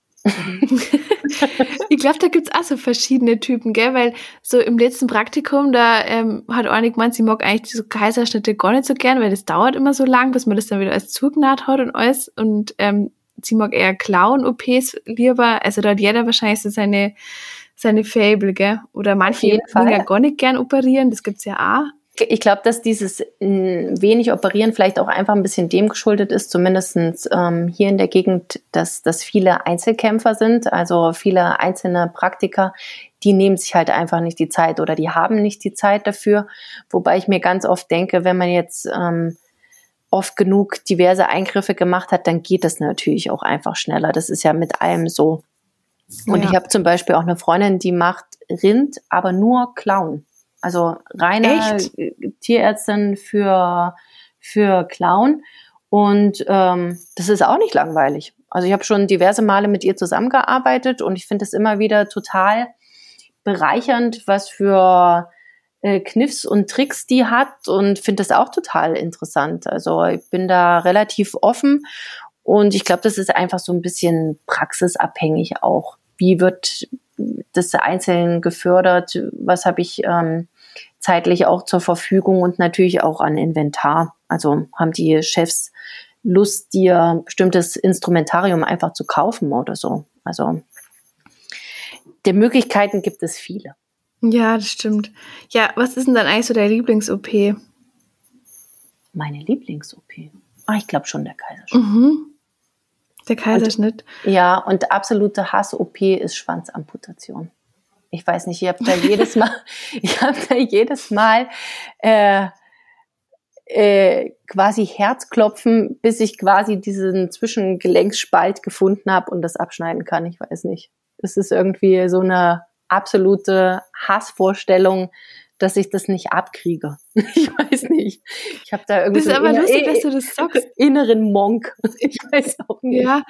Speaker 2: ich glaube, da gibt es auch so verschiedene Typen, gell? Weil so im letzten Praktikum, da ähm, hat Ornik gemeint, sie mag eigentlich diese Kaiserschnitte gar nicht so gern, weil das dauert immer so lang, bis man das dann wieder alles zugenäht hat und alles. Und ähm, sie mag eher Clown-OPs lieber. Also da hat jeder wahrscheinlich so seine, seine Fable, gell? Oder manche ja gar nicht gern operieren, das gibt's ja auch
Speaker 1: ich glaube, dass dieses hm, wenig Operieren vielleicht auch einfach ein bisschen dem geschuldet ist, zumindest ähm, hier in der Gegend, dass, dass viele Einzelkämpfer sind, also viele einzelne Praktiker, die nehmen sich halt einfach nicht die Zeit oder die haben nicht die Zeit dafür. Wobei ich mir ganz oft denke, wenn man jetzt ähm, oft genug diverse Eingriffe gemacht hat, dann geht das natürlich auch einfach schneller. Das ist ja mit allem so. Und ja. ich habe zum Beispiel auch eine Freundin, die macht Rind, aber nur Clown. Also reine Echt? Tierärztin für, für Clown. Und ähm, das ist auch nicht langweilig. Also ich habe schon diverse Male mit ihr zusammengearbeitet und ich finde es immer wieder total bereichernd, was für äh, Kniffs und Tricks die hat und finde das auch total interessant. Also ich bin da relativ offen und ich glaube, das ist einfach so ein bisschen praxisabhängig auch. Wie wird das einzeln gefördert? Was habe ich ähm, zeitlich auch zur Verfügung und natürlich auch an Inventar. Also haben die Chefs Lust, dir bestimmtes Instrumentarium einfach zu kaufen oder so. Also der Möglichkeiten gibt es viele.
Speaker 2: Ja, das stimmt. Ja, was ist denn dann eigentlich so der Lieblings-OP?
Speaker 1: Meine Lieblings-OP? Ah, ich glaube schon der Kaiserschnitt.
Speaker 2: Mhm. Der Kaiserschnitt.
Speaker 1: Und, ja, und absolute Hass-OP ist Schwanzamputation ich weiß nicht, ich habe da jedes Mal, <laughs> ich habe da jedes Mal äh, äh, quasi Herzklopfen, bis ich quasi diesen Zwischengelenksspalt gefunden habe und das abschneiden kann. Ich weiß nicht. Es ist irgendwie so eine absolute Hassvorstellung, dass ich das nicht abkriege. <laughs> Ich weiß nicht. Ich habe da irgendwie
Speaker 2: das ist so aber lustig, dass du das sagst.
Speaker 1: inneren Monk. <laughs> Ich weiß auch nicht.
Speaker 2: Ja,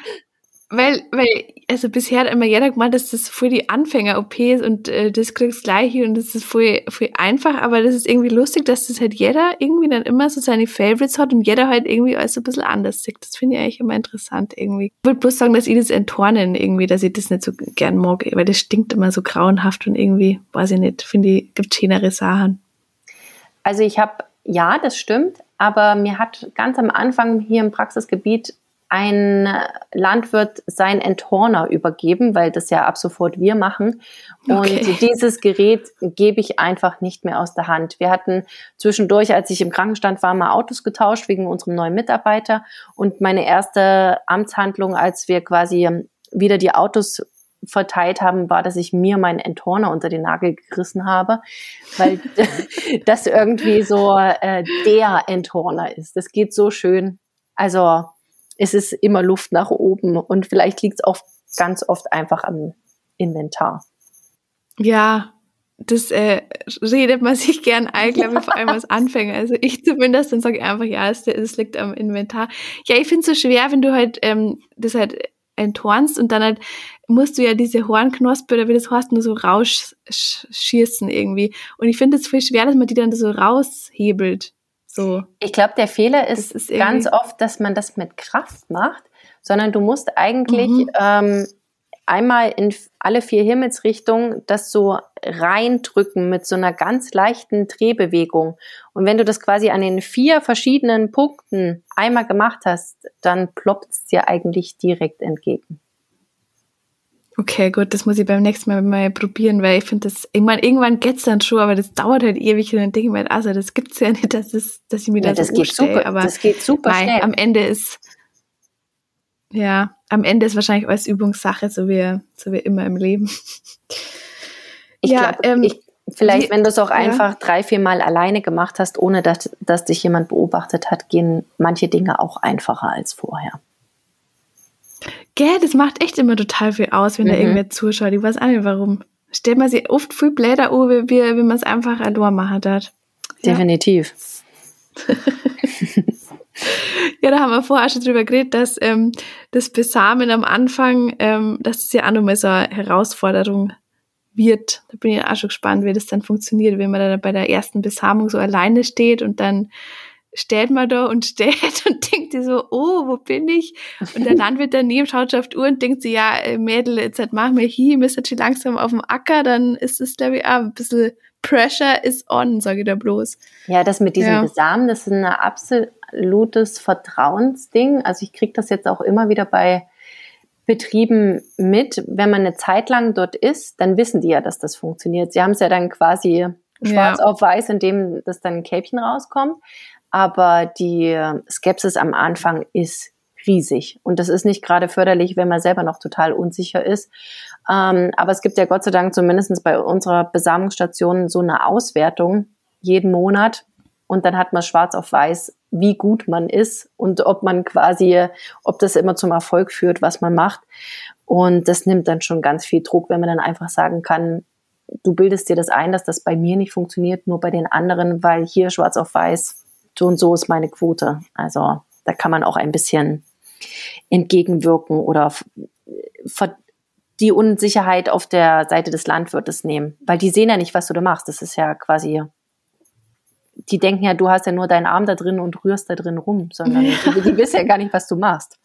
Speaker 2: weil, weil, also bisher hat immer jeder gemeint, dass das voll die Anfänger-OPs und äh, das kriegst gleich und das ist voll, voll einfach, aber das ist irgendwie lustig, dass das halt jeder irgendwie dann immer so seine Favorites hat und jeder halt irgendwie alles so ein bisschen anders sieht. Das finde ich eigentlich immer interessant irgendwie. Ich würde bloß sagen, dass ich das Entornen irgendwie, dass ich das nicht so gern mag, weil das stinkt immer so grauenhaft und irgendwie, weiß ich nicht, finde ich, gibt schönere Sachen.
Speaker 1: Also ich habe, ja, das stimmt, aber mir hat ganz am Anfang hier im Praxisgebiet ein Landwirt sein Enthorner übergeben, weil das ja ab sofort wir machen. Und okay. <laughs> dieses Gerät gebe ich einfach nicht mehr aus der Hand. Wir hatten zwischendurch, als ich im Krankenstand war, mal Autos getauscht wegen unserem neuen Mitarbeiter. Und meine erste Amtshandlung, als wir quasi wieder die Autos verteilt haben, war, dass ich mir meinen Enthorner unter den Nagel gerissen habe, weil <laughs> das irgendwie so äh, der Enthorner ist. Das geht so schön. Also es ist immer Luft nach oben und vielleicht liegt es auch ganz oft einfach am Inventar.
Speaker 2: Ja, das äh, redet man sich gern ein, glaube ich, vor allem als Anfänger. Also ich zumindest, dann sage ich einfach, ja, es, es liegt am Inventar. Ja, ich finde es so schwer, wenn du halt ähm, das halt enthornst und dann halt musst du ja diese Hornknospe oder wie das heißt, nur so rausschießen irgendwie. Und ich finde es viel schwer, dass man die dann so raushebelt. So.
Speaker 1: Ich glaube, der Fehler ist, ist ganz oft, dass man das mit Kraft macht, sondern du musst eigentlich mhm. ähm, einmal in alle vier Himmelsrichtungen das so reindrücken mit so einer ganz leichten Drehbewegung. Und wenn du das quasi an den vier verschiedenen Punkten einmal gemacht hast, dann ploppt es dir eigentlich direkt entgegen.
Speaker 2: Okay, gut, das muss ich beim nächsten Mal mal probieren, weil ich finde das, ich meine, irgendwann geht's dann schon, aber das dauert halt ewig und dann denke ich mir, also das gibt's ja nicht, dass, es, dass ich mir ja,
Speaker 1: das, das geht super,
Speaker 2: aber
Speaker 1: das geht super
Speaker 2: nein,
Speaker 1: schnell.
Speaker 2: am Ende ist, ja, am Ende ist wahrscheinlich alles Übungssache, so wie, so wie immer im Leben.
Speaker 1: Ich ja, glaube, ähm, vielleicht, wenn du es auch ja. einfach drei, vier Mal alleine gemacht hast, ohne dass, dass dich jemand beobachtet hat, gehen manche Dinge auch einfacher als vorher.
Speaker 2: Gell, das macht echt immer total viel aus, wenn mhm. da irgendwer zuschaut. Ich weiß auch nicht warum. Stellt man sich oft viel Blätter an, wie, wie man es einfach allein machen hat.
Speaker 1: Definitiv. <laughs>
Speaker 2: ja, da haben wir vorher schon drüber geredet, dass ähm, das Besamen am Anfang, ähm, dass es ja auch nochmal so eine Herausforderung wird. Da bin ich auch schon gespannt, wie das dann funktioniert, wenn man dann bei der ersten Besamung so alleine steht und dann steht man da und <laughs> steht und denkt sich so, oh, wo bin ich? Und der Landwirt daneben schaut auf die Uhr und denkt sich, ja, äh, Mädel, jetzt halt machen wir hier, müsst jetzt schon langsam auf dem Acker, dann ist es, glaube ich, auch ein bisschen Pressure is on, sage ich da bloß.
Speaker 1: Ja, das mit diesem ja. Besamen, das ist ein absolutes Vertrauensding. Also ich kriege das jetzt auch immer wieder bei Betrieben mit. Wenn man eine Zeit lang dort ist, dann wissen die ja, dass das funktioniert. Sie haben es ja dann quasi schwarz ja. auf weiß, indem das dann ein Kälbchen rauskommt. Aber die Skepsis am Anfang ist riesig. Und das ist nicht gerade förderlich, wenn man selber noch total unsicher ist. Ähm, aber es gibt ja Gott sei Dank zumindest bei unserer Besamungsstation so eine Auswertung jeden Monat. Und dann hat man schwarz auf weiß, wie gut man ist und ob man quasi, ob das immer zum Erfolg führt, was man macht. Und das nimmt dann schon ganz viel Druck, wenn man dann einfach sagen kann, du bildest dir das ein, dass das bei mir nicht funktioniert, nur bei den anderen, weil hier schwarz auf weiß, so und so ist meine Quote. Also da kann man auch ein bisschen entgegenwirken oder die Unsicherheit auf der Seite des Landwirtes nehmen, weil die sehen ja nicht, was du da machst. Das ist ja quasi, die denken ja, du hast ja nur deinen Arm da drin und rührst da drin rum, sondern ja. <laughs> die, die wissen ja gar nicht, was du machst.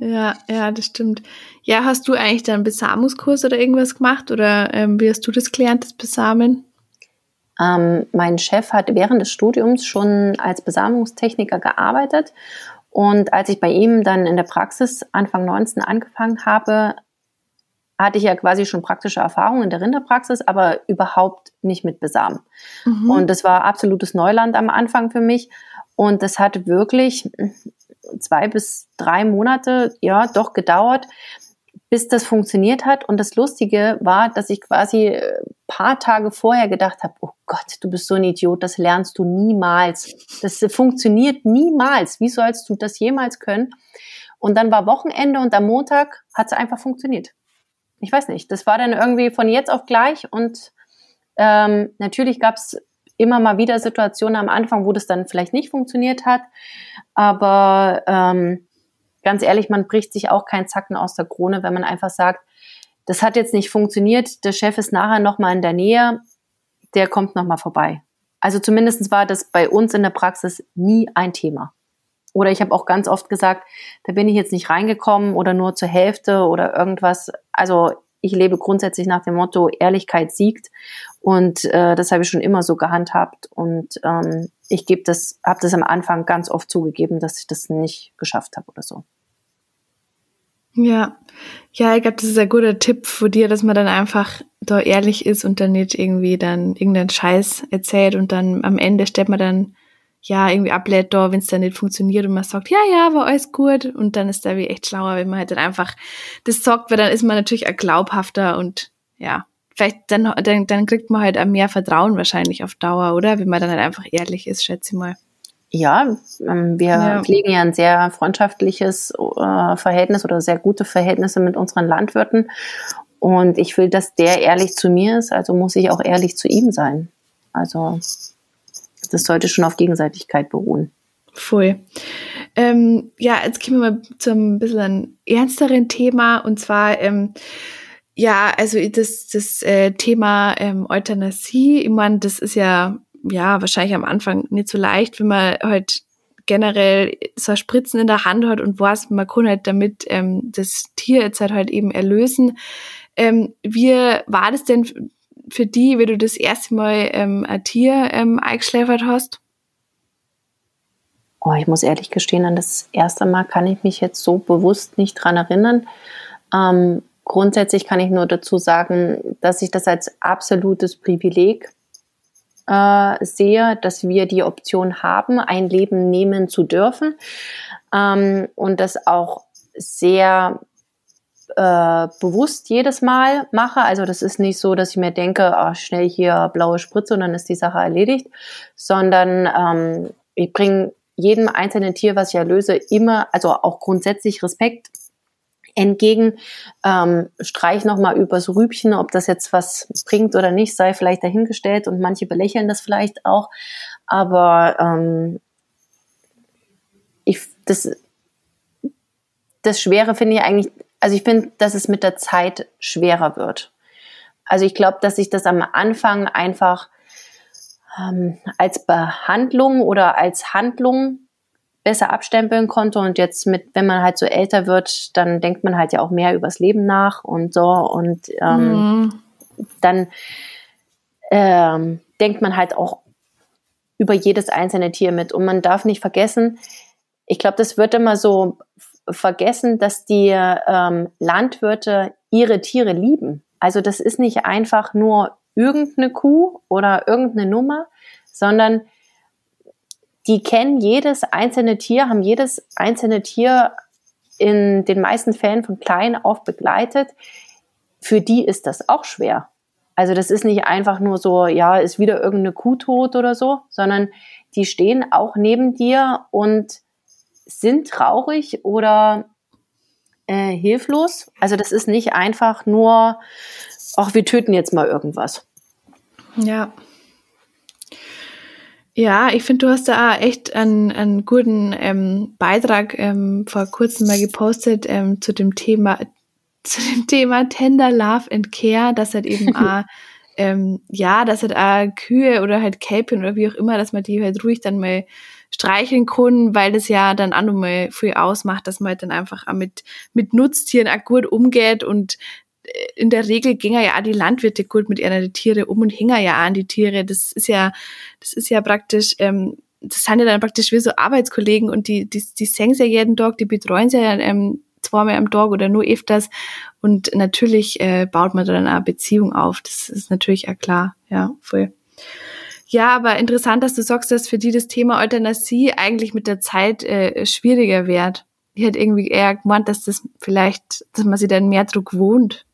Speaker 2: Ja, ja, das stimmt. Ja, hast du eigentlich dann Besamungskurs oder irgendwas gemacht oder ähm, wie hast du das gelernt, das Besamen?
Speaker 1: Ähm, mein Chef hat während des Studiums schon als Besamungstechniker gearbeitet und als ich bei ihm dann in der Praxis Anfang 19 angefangen habe, hatte ich ja quasi schon praktische Erfahrung in der Rinderpraxis, aber überhaupt nicht mit Besamen. Mhm. Und das war absolutes Neuland am Anfang für mich. Und das hat wirklich zwei bis drei Monate, ja, doch gedauert, bis das funktioniert hat. Und das Lustige war, dass ich quasi äh, paar Tage vorher gedacht habe, oh Gott, du bist so ein Idiot, das lernst du niemals. Das funktioniert niemals. Wie sollst du das jemals können? Und dann war Wochenende und am Montag hat es einfach funktioniert. Ich weiß nicht, das war dann irgendwie von jetzt auf gleich und ähm, natürlich gab es immer mal wieder Situationen am Anfang, wo das dann vielleicht nicht funktioniert hat. Aber ähm, ganz ehrlich, man bricht sich auch keinen Zacken aus der Krone, wenn man einfach sagt, das hat jetzt nicht funktioniert, der Chef ist nachher nochmal in der Nähe, der kommt nochmal vorbei. Also zumindest war das bei uns in der Praxis nie ein Thema. Oder ich habe auch ganz oft gesagt, da bin ich jetzt nicht reingekommen oder nur zur Hälfte oder irgendwas. Also ich lebe grundsätzlich nach dem Motto, Ehrlichkeit siegt. Und äh, das habe ich schon immer so gehandhabt. Und ähm, ich gebe das, habe das am Anfang ganz oft zugegeben, dass ich das nicht geschafft habe oder so.
Speaker 2: Ja, ja, ich glaube, das ist ein guter Tipp von dir, dass man dann einfach da ehrlich ist und dann nicht irgendwie dann irgendeinen Scheiß erzählt und dann am Ende stellt man dann ja irgendwie ablädt da, wenn es dann nicht funktioniert und man sagt, ja, ja, war alles gut und dann ist da wie echt schlauer, wenn man halt dann einfach das sagt, weil dann ist man natürlich auch glaubhafter und ja, vielleicht dann, dann, dann kriegt man halt mehr Vertrauen wahrscheinlich auf Dauer, oder? Wenn man dann halt einfach ehrlich ist, schätze ich mal.
Speaker 1: Ja, ähm, wir ja. pflegen ja ein sehr freundschaftliches äh, Verhältnis oder sehr gute Verhältnisse mit unseren Landwirten. Und ich will, dass der ehrlich zu mir ist, also muss ich auch ehrlich zu ihm sein. Also das sollte schon auf Gegenseitigkeit beruhen.
Speaker 2: Voll. Ähm, ja, jetzt kommen wir mal zum ein bisschen ernsteren Thema und zwar ähm, ja, also das, das äh, Thema ähm, Euthanasie, ich meine, das ist ja ja wahrscheinlich am Anfang nicht so leicht, wenn man halt generell so Spritzen in der Hand hat und weiß, man kann halt damit ähm, das Tier jetzt halt, halt eben erlösen. Ähm, wie war das denn für die, wie du das erste Mal ähm, ein Tier ähm, eingeschläfert hast?
Speaker 1: Oh, ich muss ehrlich gestehen, an das erste Mal kann ich mich jetzt so bewusst nicht dran erinnern. Ähm, grundsätzlich kann ich nur dazu sagen, dass ich das als absolutes Privileg äh, sehe, dass wir die Option haben, ein Leben nehmen zu dürfen ähm, und das auch sehr äh, bewusst jedes Mal mache. Also das ist nicht so, dass ich mir denke, ach, schnell hier blaue Spritze und dann ist die Sache erledigt, sondern ähm, ich bringe jedem einzelnen Tier, was ich erlöse, immer, also auch grundsätzlich Respekt entgegen. Ähm, streich nochmal übers Rübchen, ob das jetzt was bringt oder nicht, sei vielleicht dahingestellt und manche belächeln das vielleicht auch. Aber ähm, ich, das, das Schwere finde ich eigentlich, also ich finde, dass es mit der Zeit schwerer wird. Also ich glaube, dass ich das am Anfang einfach ähm, als Behandlung oder als Handlung besser abstempeln konnte. Und jetzt mit, wenn man halt so älter wird, dann denkt man halt ja auch mehr übers Leben nach und so. Und ähm, mhm. dann ähm, denkt man halt auch über jedes einzelne Tier mit. Und man darf nicht vergessen, ich glaube, das wird immer so vergessen, dass die ähm, Landwirte ihre Tiere lieben. Also das ist nicht einfach nur irgendeine Kuh oder irgendeine Nummer, sondern die kennen jedes einzelne Tier, haben jedes einzelne Tier in den meisten Fällen von klein auf begleitet. Für die ist das auch schwer. Also das ist nicht einfach nur so, ja, ist wieder irgendeine Kuh tot oder so, sondern die stehen auch neben dir und sind traurig oder äh, hilflos. Also das ist nicht einfach nur, ach, wir töten jetzt mal irgendwas.
Speaker 2: Ja. Ja, ich finde, du hast da echt einen, einen guten ähm, Beitrag ähm, vor kurzem mal gepostet ähm, zu dem Thema <laughs> zu dem Thema Tender Love and Care, dass halt eben <laughs> auch, ähm, ja, dass halt auch Kühe oder halt Kälbchen oder wie auch immer, dass man die halt ruhig dann mal streicheln kann, weil das ja dann auch nochmal viel ausmacht, dass man halt dann einfach auch mit, mit Nutztieren auch gut umgeht und in der Regel gingen ja die Landwirte gut mit ihren Tiere um und hingen ja auch an die Tiere. Das ist ja, das ist ja praktisch, ähm, das sind ja dann praktisch wie so Arbeitskollegen und die, die, die singen ja jeden Tag, die betreuen sie ja ähm, zweimal am Tag oder nur öfters. Und natürlich äh, baut man dann eine Beziehung auf. Das ist natürlich auch klar, ja, voll. Ja, aber interessant, dass du sagst, dass für die das Thema Euthanasie eigentlich mit der Zeit äh, schwieriger wird. Ich hätte irgendwie eher gemeint, dass das vielleicht, dass man sich dann mehr Druck wohnt.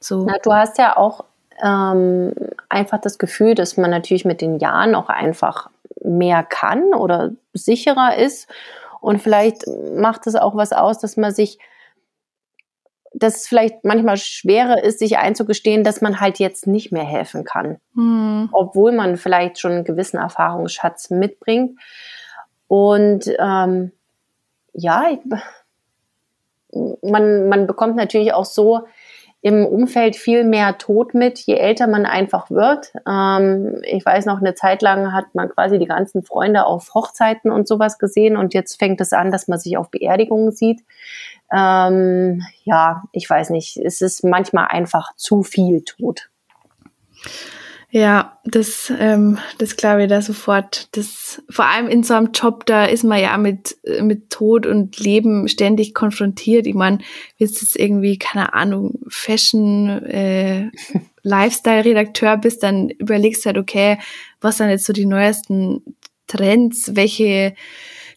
Speaker 2: So.
Speaker 1: Na, du hast ja auch ähm, einfach das Gefühl, dass man natürlich mit den Jahren auch einfach mehr kann oder sicherer ist. Und vielleicht macht es auch was aus, dass man sich, dass es vielleicht manchmal schwerer ist, sich einzugestehen, dass man halt jetzt nicht mehr helfen kann. Mhm. Obwohl man vielleicht schon einen gewissen Erfahrungsschatz mitbringt. Und ähm, ja, ich, man, man bekommt natürlich auch so im Umfeld viel mehr Tod mit, je älter man einfach wird. Ähm, ich weiß noch, eine Zeit lang hat man quasi die ganzen Freunde auf Hochzeiten und sowas gesehen und jetzt fängt es an, dass man sich auf Beerdigungen sieht. Ähm, ja, ich weiß nicht, es ist manchmal einfach zu viel Tod.
Speaker 2: Ja, das, ähm, das glaube ich da sofort. Das, vor allem in so einem Job, da ist man ja mit, mit Tod und Leben ständig konfrontiert. Ich meine, jetzt ist irgendwie, keine Ahnung, Fashion, äh, <laughs> Lifestyle-Redakteur bist, dann überlegst du halt, okay, was sind jetzt so die neuesten Trends, welche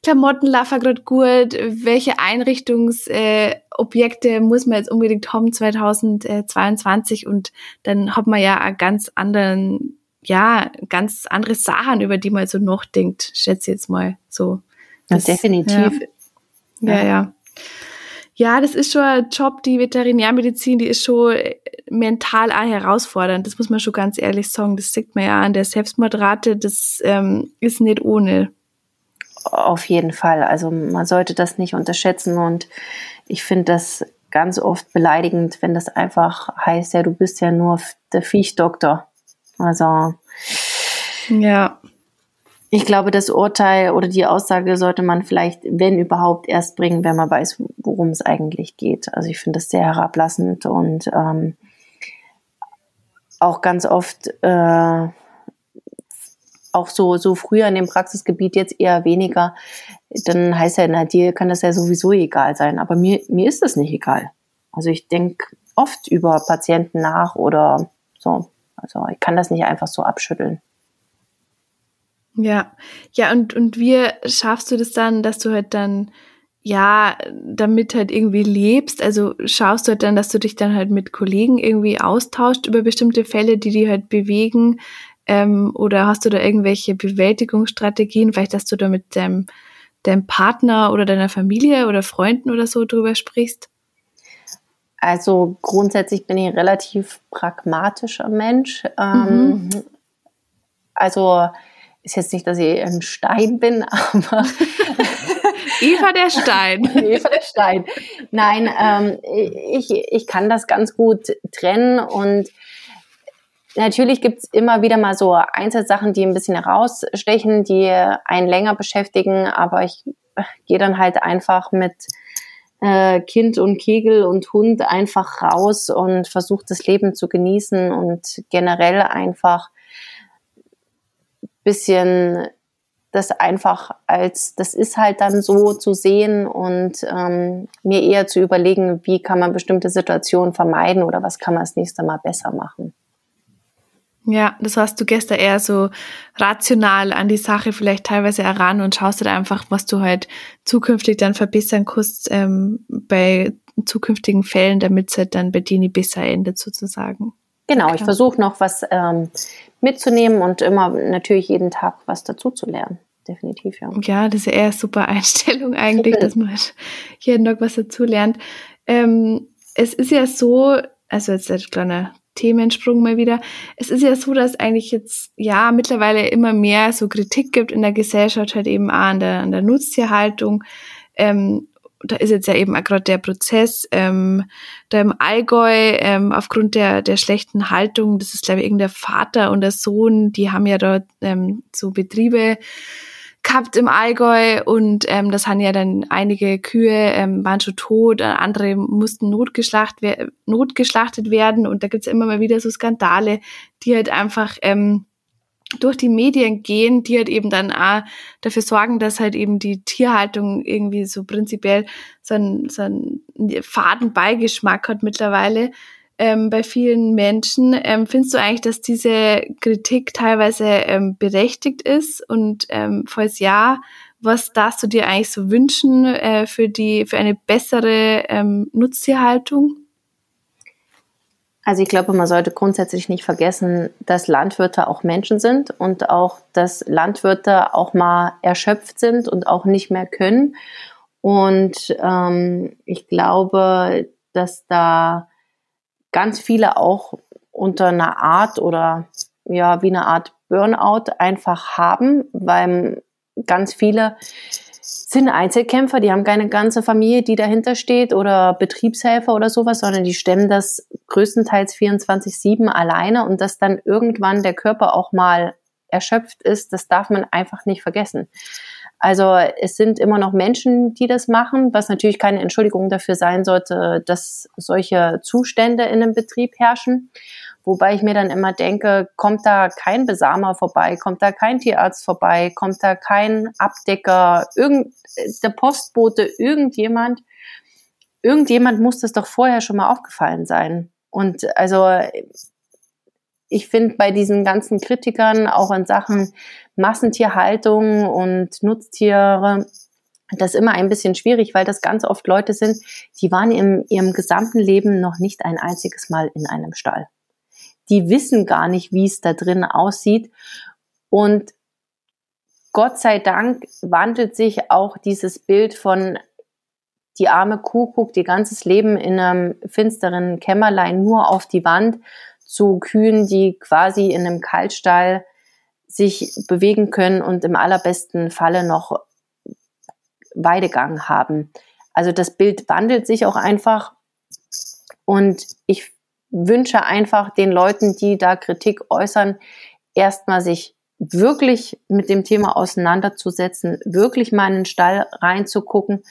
Speaker 2: Klamotten laufen gerade gut, welche Einrichtungsobjekte äh, muss man jetzt unbedingt haben 2022 und dann hat man ja einen ganz anderen, ja, ganz andere Sachen, über die man so nachdenkt, schätze ich jetzt mal so.
Speaker 1: Das, ja, definitiv.
Speaker 2: Ja. ja, ja. Ja, das ist schon ein Job, die Veterinärmedizin, die ist schon mental auch herausfordernd. Das muss man schon ganz ehrlich sagen. Das sieht man ja an der Selbstmordrate. Das ähm, ist nicht ohne.
Speaker 1: Auf jeden Fall. Also man sollte das nicht unterschätzen und ich finde das ganz oft beleidigend, wenn das einfach heißt, ja, du bist ja nur der Viechdoktor. Also
Speaker 2: ja.
Speaker 1: Ich glaube, das Urteil oder die Aussage sollte man vielleicht, wenn überhaupt, erst bringen, wenn man weiß, worum es eigentlich geht. Also ich finde das sehr herablassend und ähm, auch ganz oft äh, auch so, so früher in dem Praxisgebiet jetzt eher weniger, dann heißt ja, na, dir kann das ja sowieso egal sein. Aber mir, mir ist das nicht egal. Also ich denke oft über Patienten nach oder so. Also ich kann das nicht einfach so abschütteln.
Speaker 2: Ja, ja, und, und wie schaffst du das dann, dass du halt dann, ja, damit halt irgendwie lebst? Also schaust du halt dann, dass du dich dann halt mit Kollegen irgendwie austauscht über bestimmte Fälle, die die halt bewegen? Ähm, oder hast du da irgendwelche Bewältigungsstrategien? Vielleicht, dass du da mit deinem, deinem Partner oder deiner Familie oder Freunden oder so drüber sprichst?
Speaker 1: Also grundsätzlich bin ich ein relativ pragmatischer Mensch. Ähm, mhm. Also ist jetzt nicht, dass ich ein Stein bin, <laughs> aber <laughs>
Speaker 2: Eva der Stein. <laughs>
Speaker 1: Eva der Stein. Nein, ähm, ich, ich kann das ganz gut trennen und natürlich gibt's immer wieder mal so Einzelsachen, die ein bisschen herausstechen, die einen länger beschäftigen, aber ich gehe dann halt einfach mit äh, Kind und Kegel und Hund einfach raus und versuche das Leben zu genießen und generell einfach bisschen das einfach als, das ist halt dann so zu sehen und ähm, mir eher zu überlegen, wie kann man bestimmte Situationen vermeiden oder was kann man das nächste Mal besser machen.
Speaker 2: Ja, das hast du gestern eher so rational an die Sache vielleicht teilweise heran und schaust dir einfach, was du halt zukünftig dann verbessern kannst ähm, bei zukünftigen Fällen, damit es halt dann bei dir nicht besser endet sozusagen.
Speaker 1: Genau, Klar. ich versuche noch was ähm, mitzunehmen und immer natürlich jeden Tag was dazu zu lernen. Definitiv, ja.
Speaker 2: Ja, das ist ja eher eine super <laughs> Einstellung eigentlich, dass man halt jeden Tag was dazu lernt. Ähm, es ist ja so, also jetzt ein kleiner Themensprung mal wieder. Es ist ja so, dass eigentlich jetzt ja mittlerweile immer mehr so Kritik gibt in der Gesellschaft halt eben auch an der, an der Nutztierhaltung. Ähm, da ist jetzt ja eben auch gerade der Prozess ähm, da im Allgäu ähm, aufgrund der, der schlechten Haltung, das ist glaube ich irgendein Vater und der Sohn, die haben ja dort ähm, so Betriebe gehabt im Allgäu und ähm, das haben ja dann einige Kühe ähm, waren schon tot, andere mussten notgeschlacht notgeschlachtet werden und da gibt's immer mal wieder so Skandale, die halt einfach ähm, durch die Medien gehen, die halt eben dann auch dafür sorgen, dass halt eben die Tierhaltung irgendwie so prinzipiell so einen, so einen faden Beigeschmack hat mittlerweile ähm, bei vielen Menschen. Ähm, findest du eigentlich, dass diese Kritik teilweise ähm, berechtigt ist? Und ähm, falls ja, was darfst du dir eigentlich so wünschen äh, für die für eine bessere ähm, Nutztierhaltung?
Speaker 1: Also ich glaube, man sollte grundsätzlich nicht vergessen, dass Landwirte auch Menschen sind und auch, dass Landwirte auch mal erschöpft sind und auch nicht mehr können. Und ähm, ich glaube, dass da ganz viele auch unter einer Art oder ja, wie eine Art Burnout einfach haben, weil ganz viele sind Einzelkämpfer, die haben keine ganze Familie, die dahinter steht oder Betriebshelfer oder sowas, sondern die stemmen das größtenteils 24-7 alleine und dass dann irgendwann der Körper auch mal erschöpft ist, das darf man einfach nicht vergessen. Also es sind immer noch Menschen, die das machen, was natürlich keine Entschuldigung dafür sein sollte, dass solche Zustände in einem Betrieb herrschen. Wobei ich mir dann immer denke, kommt da kein Besamer vorbei, kommt da kein Tierarzt vorbei, kommt da kein Abdecker, irgend, der Postbote, irgendjemand, irgendjemand muss das doch vorher schon mal aufgefallen sein. Und also ich finde bei diesen ganzen Kritikern auch in Sachen Massentierhaltung und Nutztiere das immer ein bisschen schwierig, weil das ganz oft Leute sind, die waren in ihrem gesamten Leben noch nicht ein einziges Mal in einem Stall. Die wissen gar nicht, wie es da drin aussieht. Und Gott sei Dank wandelt sich auch dieses Bild von die arme Kuh guckt ihr ganzes Leben in einem finsteren Kämmerlein nur auf die Wand zu Kühen, die quasi in einem Kaltstall sich bewegen können und im allerbesten Falle noch Weidegang haben. Also das Bild wandelt sich auch einfach und ich wünsche einfach den Leuten, die da Kritik äußern, erstmal sich wirklich mit dem Thema auseinanderzusetzen, wirklich mal in den Stall reinzugucken,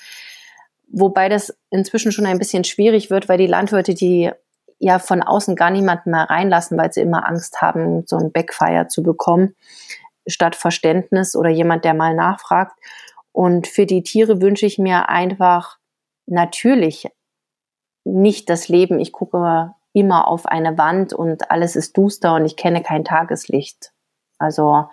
Speaker 1: wobei das inzwischen schon ein bisschen schwierig wird, weil die Landwirte, die ja von außen gar niemanden mehr reinlassen, weil sie immer Angst haben, so ein Backfire zu bekommen, statt Verständnis oder jemand, der mal nachfragt. Und für die Tiere wünsche ich mir einfach natürlich nicht das Leben. Ich gucke immer auf eine Wand und alles ist duster und ich kenne kein Tageslicht. Also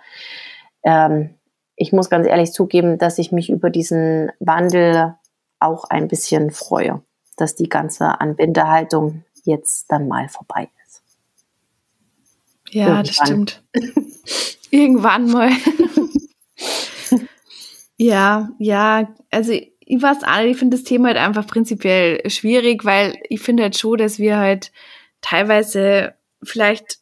Speaker 1: ähm, ich muss ganz ehrlich zugeben, dass ich mich über diesen Wandel auch ein bisschen freue, dass die ganze Anbindehaltung jetzt dann mal vorbei ist.
Speaker 2: Ja, Irgendwann. das stimmt. <laughs> Irgendwann mal. <laughs> ja, ja, also ich weiß auch ich finde das Thema halt einfach prinzipiell schwierig, weil ich finde halt schon, dass wir halt teilweise vielleicht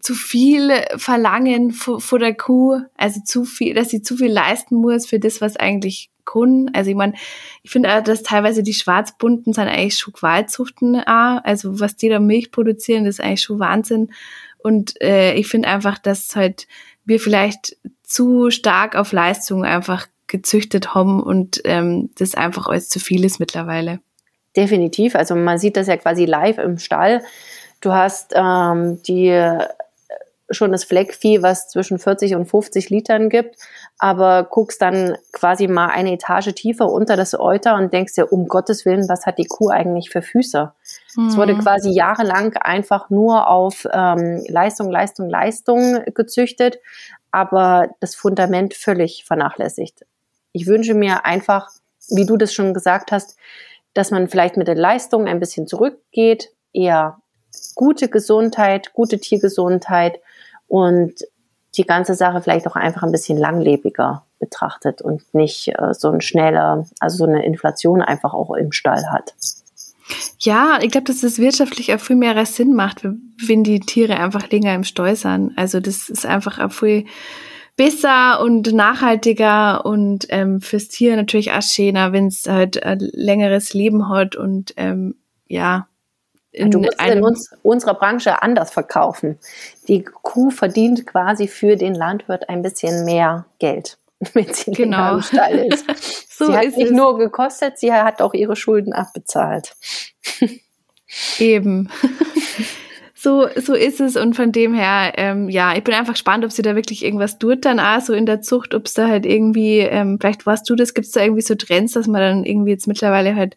Speaker 2: zu viel verlangen vor, der Kuh, also zu viel, dass sie zu viel leisten muss für das, was eigentlich kann. Also ich meine, ich finde auch, dass teilweise die Schwarzbunten sind eigentlich schon Qualzuchten auch. Also was die da Milch produzieren, das ist eigentlich schon Wahnsinn. Und äh, ich finde einfach, dass halt wir vielleicht zu stark auf Leistung einfach gezüchtet haben und ähm, das einfach alles zu viel ist mittlerweile.
Speaker 1: Definitiv. Also man sieht das ja quasi live im Stall. Du hast ähm, die schon das Fleckvieh, was zwischen 40 und 50 Litern gibt, aber guckst dann quasi mal eine Etage tiefer unter das Euter und denkst dir, um Gottes Willen, was hat die Kuh eigentlich für Füße? Mhm. Es wurde mhm. quasi jahrelang einfach nur auf ähm, Leistung, Leistung, Leistung gezüchtet, aber das Fundament völlig vernachlässigt. Ich wünsche mir einfach, wie du das schon gesagt hast, dass man vielleicht mit der Leistung ein bisschen zurückgeht, eher gute Gesundheit, gute Tiergesundheit und die ganze Sache vielleicht auch einfach ein bisschen langlebiger betrachtet und nicht äh, so ein schneller, also so eine Inflation einfach auch im Stall hat.
Speaker 2: Ja, ich glaube, dass das wirtschaftlich auch viel mehr Sinn macht, wenn die Tiere einfach länger im Stall sind. Also das ist einfach auch viel besser und nachhaltiger und ähm, fürs Tier natürlich auch schöner, wenn es halt ein längeres Leben hat und ähm, ja,
Speaker 1: in du musst in uns, unserer Branche anders verkaufen. Die Kuh verdient quasi für den Landwirt ein bisschen mehr Geld, <laughs> wenn sie genau. im Stall ist. <laughs> so sie hat ist nicht es. nur gekostet, sie hat auch ihre Schulden abbezahlt. <laughs>
Speaker 2: Eben. so, so ist es und von dem her, ähm, ja, ich bin einfach gespannt, ob sie da wirklich irgendwas tut dann auch so in der Zucht, ob es da halt irgendwie, ähm, vielleicht weißt du das, gibt es da irgendwie so Trends, dass man dann irgendwie jetzt mittlerweile halt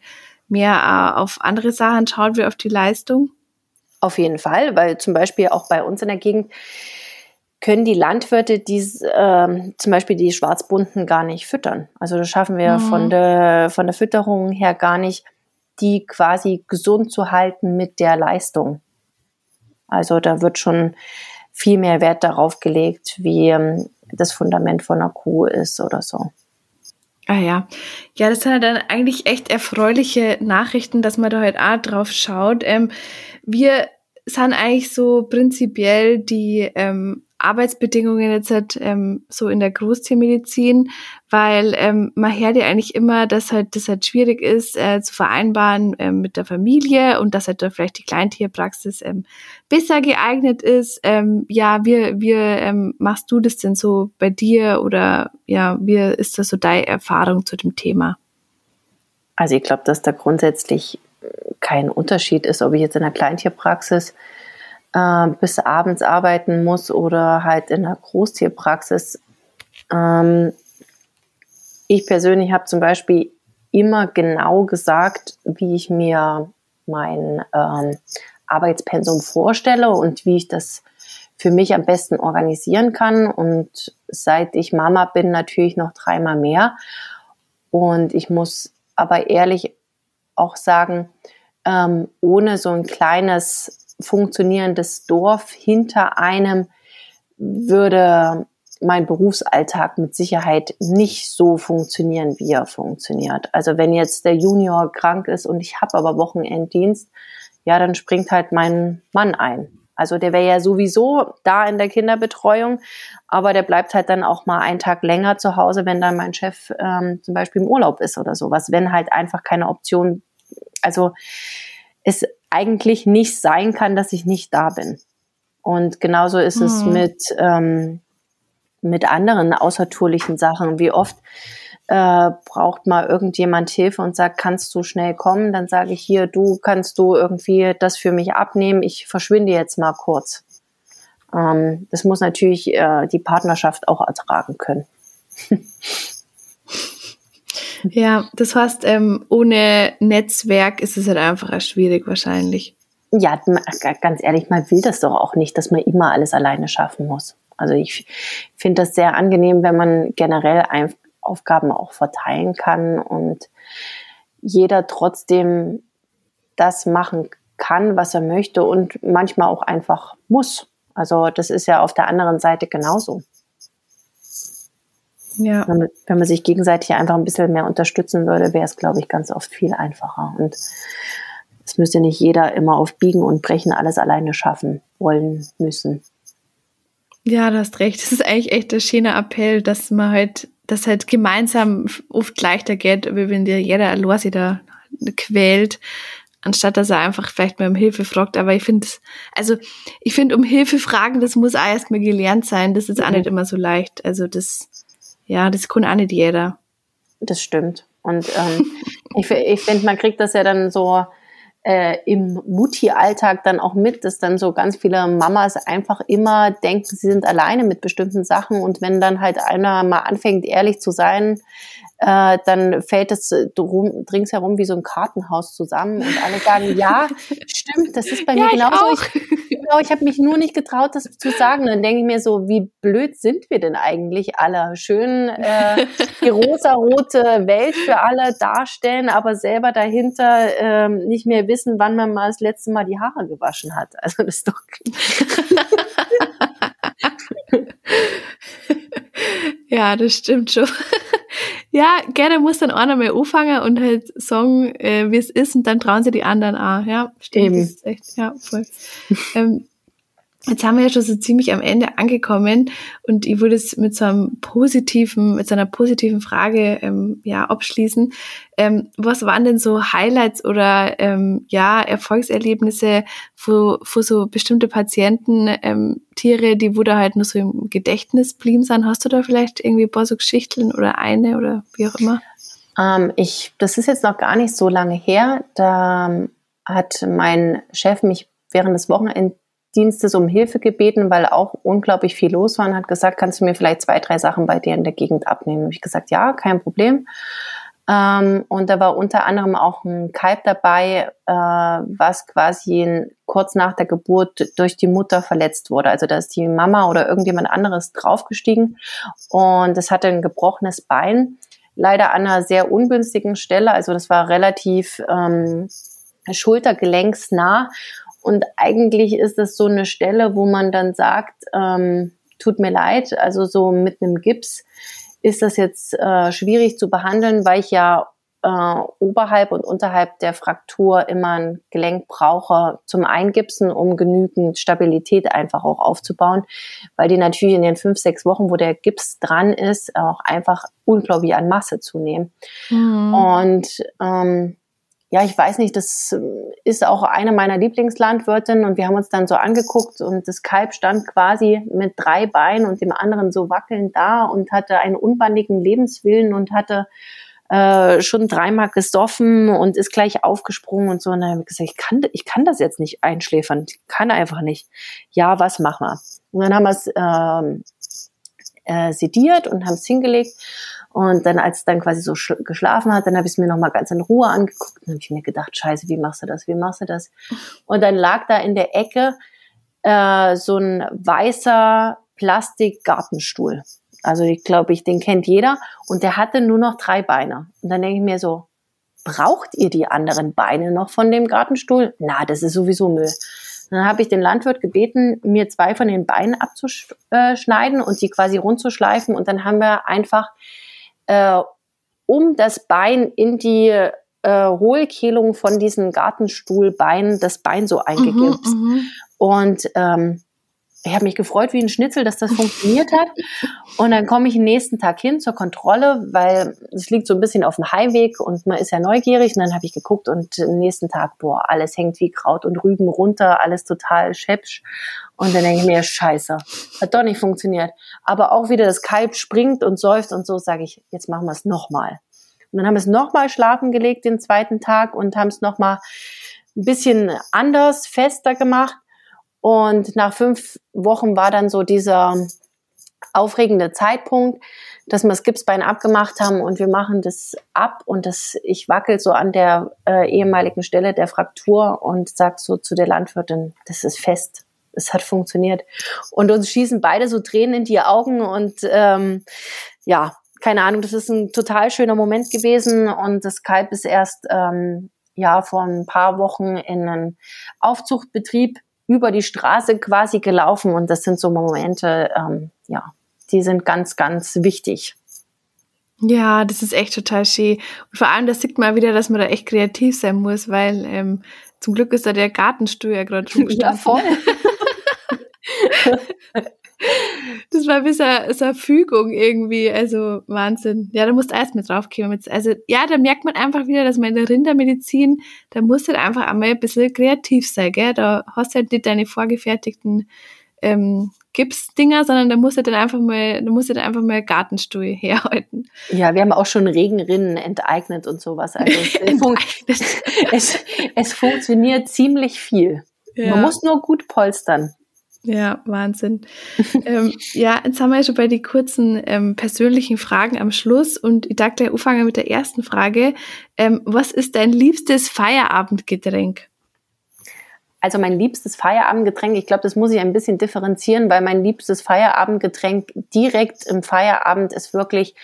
Speaker 2: mehr äh, auf andere Sachen schaut wie auf die Leistung?
Speaker 1: Auf jeden Fall, weil zum Beispiel auch bei uns in der Gegend können die Landwirte die, äh, zum Beispiel die Schwarzbunten gar nicht füttern. Also das schaffen wir mhm. von, der, von der Fütterung her gar nicht, die quasi gesund zu halten mit der Leistung. Also da wird schon viel mehr Wert darauf gelegt, wie ähm, das Fundament von einer Kuh ist oder so.
Speaker 2: Ah ja. Ja, das sind dann eigentlich echt erfreuliche Nachrichten, dass man da halt auch drauf schaut. Ähm, wir sind eigentlich so prinzipiell die ähm, Arbeitsbedingungen jetzt halt, ähm, so in der Großtiermedizin, weil ähm, man hört ja eigentlich immer, dass halt das halt schwierig ist äh, zu vereinbaren ähm, mit der Familie und dass halt da vielleicht die Kleintierpraxis ähm, besser geeignet ist. Ähm, ja, wie, wie ähm, machst du das denn so bei dir oder ja, wie ist das so deine Erfahrung zu dem Thema?
Speaker 1: Also ich glaube, dass da grundsätzlich kein Unterschied ist, ob ich jetzt in der Kleintierpraxis äh, bis abends arbeiten muss oder halt in der Großtierpraxis. Ähm, ich persönlich habe zum Beispiel immer genau gesagt, wie ich mir mein ähm, Arbeitspensum vorstelle und wie ich das für mich am besten organisieren kann. Und seit ich Mama bin, natürlich noch dreimal mehr. Und ich muss aber ehrlich auch sagen, ähm, ohne so ein kleines funktionierendes Dorf hinter einem würde mein Berufsalltag mit Sicherheit nicht so funktionieren, wie er funktioniert. Also wenn jetzt der Junior krank ist und ich habe aber Wochenenddienst, ja, dann springt halt mein Mann ein. Also der wäre ja sowieso da in der Kinderbetreuung, aber der bleibt halt dann auch mal einen Tag länger zu Hause, wenn dann mein Chef ähm, zum Beispiel im Urlaub ist oder sowas, wenn halt einfach keine Option, also es eigentlich nicht sein kann, dass ich nicht da bin. Und genauso ist mhm. es mit, ähm, mit anderen außertourlichen Sachen. Wie oft äh, braucht mal irgendjemand Hilfe und sagt, kannst du schnell kommen? Dann sage ich hier, du kannst du irgendwie das für mich abnehmen. Ich verschwinde jetzt mal kurz. Ähm, das muss natürlich äh, die Partnerschaft auch ertragen können. <laughs>
Speaker 2: ja, das heißt, ähm, ohne Netzwerk ist es halt einfach schwierig wahrscheinlich.
Speaker 1: Ja, ganz ehrlich, man will das doch auch nicht, dass man immer alles alleine schaffen muss. Also ich finde das sehr angenehm, wenn man generell Aufgaben auch verteilen kann und jeder trotzdem das machen kann, was er möchte und manchmal auch einfach muss. Also das ist ja auf der anderen Seite genauso. Ja. Wenn man, wenn man sich gegenseitig einfach ein bisschen mehr unterstützen würde, wäre es, glaube ich, ganz oft viel einfacher. Und es müsste nicht jeder immer auf Biegen und Brechen alles alleine schaffen wollen müssen.
Speaker 2: Ja, du hast recht. <laughs> Das ist eigentlich echt ein schöner Appell, dass man halt das halt gemeinsam oft leichter geht, wie wenn dir jeder allein sich da quält, anstatt dass er einfach vielleicht mal um Hilfe fragt. Aber ich finde, also ich finde, um Hilfe fragen, das muss auch erstmal gelernt sein. Das ist mhm. auch nicht immer so leicht. Also das, ja, das kann auch nicht jeder.
Speaker 1: Das stimmt. Und ähm, <laughs> ich, ich finde, man kriegt das ja dann so äh, im Mutti-Alltag dann auch mit, dass dann so ganz viele Mamas einfach immer denken, sie sind alleine mit bestimmten Sachen und wenn dann halt einer mal anfängt, ehrlich zu sein, äh, dann fällt es drum, ringsherum wie so ein Kartenhaus zusammen und alle sagen, ja, <laughs> stimmt, das ist bei mir ja, genauso. Ich, genau, ich habe mich nur nicht getraut, das zu sagen. Dann denke ich mir so, wie blöd sind wir denn eigentlich alle? Schön äh, die rosa-rote Welt für alle darstellen, aber selber dahinter äh, nicht mehr wissen, wann man mal das letzte Mal die Haare gewaschen hat. Also das ist doch... <laughs> <laughs>
Speaker 2: ja, das stimmt schon. <laughs> Ja, gerne muss dann einer mal anfangen und halt sagen, äh, wie es ist und dann trauen sie die anderen auch. Ja, stimmt. Echt, ja, voll. ähm, Jetzt haben wir ja schon so ziemlich am Ende angekommen und ich würde es mit so einem positiven, mit so einer positiven Frage ähm, ja abschließen. Ähm, was waren denn so Highlights oder ähm, ja Erfolgserlebnisse für, für so bestimmte Patienten, ähm, Tiere, die wo da halt nur so im Gedächtnis blieben sind? Hast du da vielleicht irgendwie ein paar so Geschichten oder eine oder wie auch immer?
Speaker 1: Ähm, ich, das ist jetzt noch gar nicht so lange her. Da hat mein Chef mich während des Wochenendes Dienstes um Hilfe gebeten, weil auch unglaublich viel los war und hat gesagt, kannst du mir vielleicht zwei, drei Sachen bei dir in der Gegend abnehmen? Habe ich gesagt, ja, kein Problem. Ähm, und da war unter anderem auch ein Kalb dabei, äh, was quasi kurz nach der Geburt durch die Mutter verletzt wurde. Also da ist die Mama oder irgendjemand anderes draufgestiegen und es hatte ein gebrochenes Bein. Leider an einer sehr ungünstigen Stelle. Also das war relativ ähm, schultergelenksnah und eigentlich ist das so eine Stelle, wo man dann sagt, ähm, tut mir leid, also so mit einem Gips ist das jetzt äh, schwierig zu behandeln, weil ich ja äh, oberhalb und unterhalb der Fraktur immer ein Gelenk brauche zum Eingipsen, um genügend Stabilität einfach auch aufzubauen, weil die natürlich in den fünf, sechs Wochen, wo der Gips dran ist, auch einfach unglaublich an Masse zunehmen. Mhm. Und ähm, ja, ich weiß nicht, das ähm, ist auch eine meiner Lieblingslandwirtinnen und wir haben uns dann so angeguckt und das Kalb stand quasi mit drei Beinen und dem anderen so wackelnd da und hatte einen unbandigen Lebenswillen und hatte äh, schon dreimal gesoffen und ist gleich aufgesprungen und so. Und dann habe ich gesagt, ich kann, ich kann das jetzt nicht einschläfern, ich kann einfach nicht. Ja, was machen wir? Und dann haben wir es ähm, äh, sediert und haben es hingelegt und dann, als es dann quasi so geschlafen hat, dann habe ich es mir nochmal ganz in Ruhe angeguckt. Dann habe ich mir gedacht, scheiße, wie machst du das, wie machst du das? Und dann lag da in der Ecke äh, so ein weißer Plastikgartenstuhl. Also ich glaube, ich den kennt jeder. Und der hatte nur noch drei Beine. Und dann denke ich mir so, braucht ihr die anderen Beine noch von dem Gartenstuhl? Na, das ist sowieso Müll. Dann habe ich den Landwirt gebeten, mir zwei von den Beinen abzuschneiden und die quasi rund zu schleifen. Und dann haben wir einfach äh, um das Bein in die äh, Hohlkehlung von diesen Gartenstuhlbeinen das Bein so eingegipst. Mhm, mhm, Und ähm, ich habe mich gefreut wie ein Schnitzel, dass das funktioniert hat. Und dann komme ich den nächsten Tag hin zur Kontrolle, weil es liegt so ein bisschen auf dem Heimweg und man ist ja neugierig. Und dann habe ich geguckt und nächsten Tag, boah, alles hängt wie Kraut und Rüben runter, alles total schäpsch. Und dann denke ich mir, scheiße, hat doch nicht funktioniert. Aber auch wieder das Kalb springt und säuft und so, sage ich, jetzt machen wir es nochmal. Und dann haben wir es nochmal schlafen gelegt den zweiten Tag und haben es nochmal ein bisschen anders, fester gemacht. Und nach fünf Wochen war dann so dieser aufregende Zeitpunkt, dass wir das Gipsbein abgemacht haben und wir machen das ab und das, ich wackel so an der äh, ehemaligen Stelle der Fraktur und sag so zu der Landwirtin, das ist fest. Es hat funktioniert. Und uns schießen beide so Tränen in die Augen und ähm, ja, keine Ahnung, das ist ein total schöner Moment gewesen und das Kalb ist erst ähm, ja vor ein paar Wochen in einen Aufzuchtbetrieb über die Straße quasi gelaufen und das sind so Momente, ähm, ja, die sind ganz, ganz wichtig.
Speaker 2: Ja, das ist echt total schön. Und vor allem, das sieht man wieder, dass man da echt kreativ sein muss, weil ähm, zum Glück ist da der Gartenstuhl ja gerade
Speaker 1: schon <laughs> Ja, voll. <laughs>
Speaker 2: Das war bis eine, so eine Fügung irgendwie, also Wahnsinn. Ja, da musst du erst mit draufkommen. Also ja, da merkt man einfach wieder, dass man in der Rindermedizin, da musst du halt einfach einmal ein bisschen kreativ sein, gell? Da hast du halt nicht deine vorgefertigten ähm, Gipsdinger, sondern da musst du dann einfach mal, da musst du dann einfach mal Gartenstuhl <laughs> herhalten.
Speaker 1: Ja, wir haben auch schon Regenrinnen enteignet und sowas. Also es, <laughs> fun es, es funktioniert ziemlich viel. Ja. Man muss nur gut polstern.
Speaker 2: Ja, Wahnsinn. <laughs> ähm, ja, jetzt haben wir ja schon bei den kurzen ähm, persönlichen Fragen am Schluss und ich dachte gleich anfangen mit der ersten Frage. Ähm, was ist dein liebstes Feierabendgetränk?
Speaker 1: Also mein liebstes Feierabendgetränk, ich glaube, das muss ich ein bisschen differenzieren, weil mein liebstes Feierabendgetränk direkt im Feierabend ist wirklich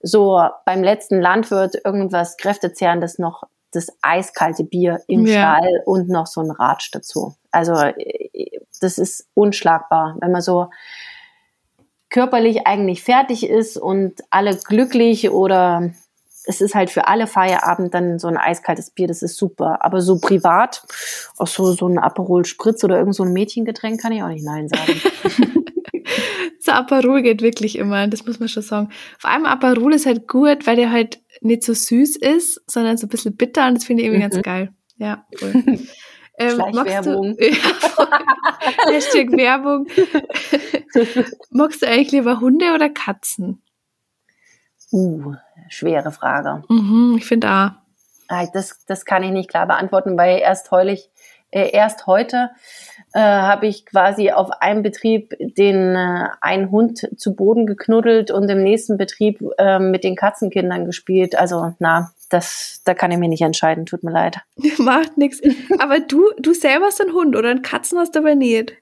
Speaker 1: so beim letzten Landwirt irgendwas Kräftezehrendes noch das eiskalte Bier im ja. Stall und noch so ein Ratsch dazu. Also das ist unschlagbar, wenn man so körperlich eigentlich fertig ist und alle glücklich oder es ist halt für alle Feierabend dann so ein eiskaltes Bier, das ist super. Aber so privat, auch so, so ein Aperol Spritz oder irgend so ein Mädchengetränk kann ich auch nicht Nein sagen. <laughs>
Speaker 2: so Aperol geht wirklich immer, das muss man schon sagen. Vor allem Aperol ist halt gut, weil der halt nicht so süß ist, sondern so ein bisschen bitter und das finde ich irgendwie mhm. ganz geil. Ja, cool. <laughs>
Speaker 1: Ähm, Schleichwerbung. Du, <laughs>
Speaker 2: ja, Hashtag Werbung. <laughs> magst du eigentlich lieber Hunde oder Katzen?
Speaker 1: Uh, schwere Frage.
Speaker 2: Mhm, ich finde auch.
Speaker 1: Das, das kann ich nicht klar beantworten, weil erst heulig, äh, erst heute äh, habe ich quasi auf einem Betrieb den äh, einen Hund zu Boden geknuddelt und im nächsten Betrieb äh, mit den Katzenkindern gespielt. Also na, das, da kann ich mir nicht entscheiden, tut mir leid. <laughs>
Speaker 2: Macht nichts. Aber du, du selber hast einen Hund oder einen Katzen hast du aber nicht.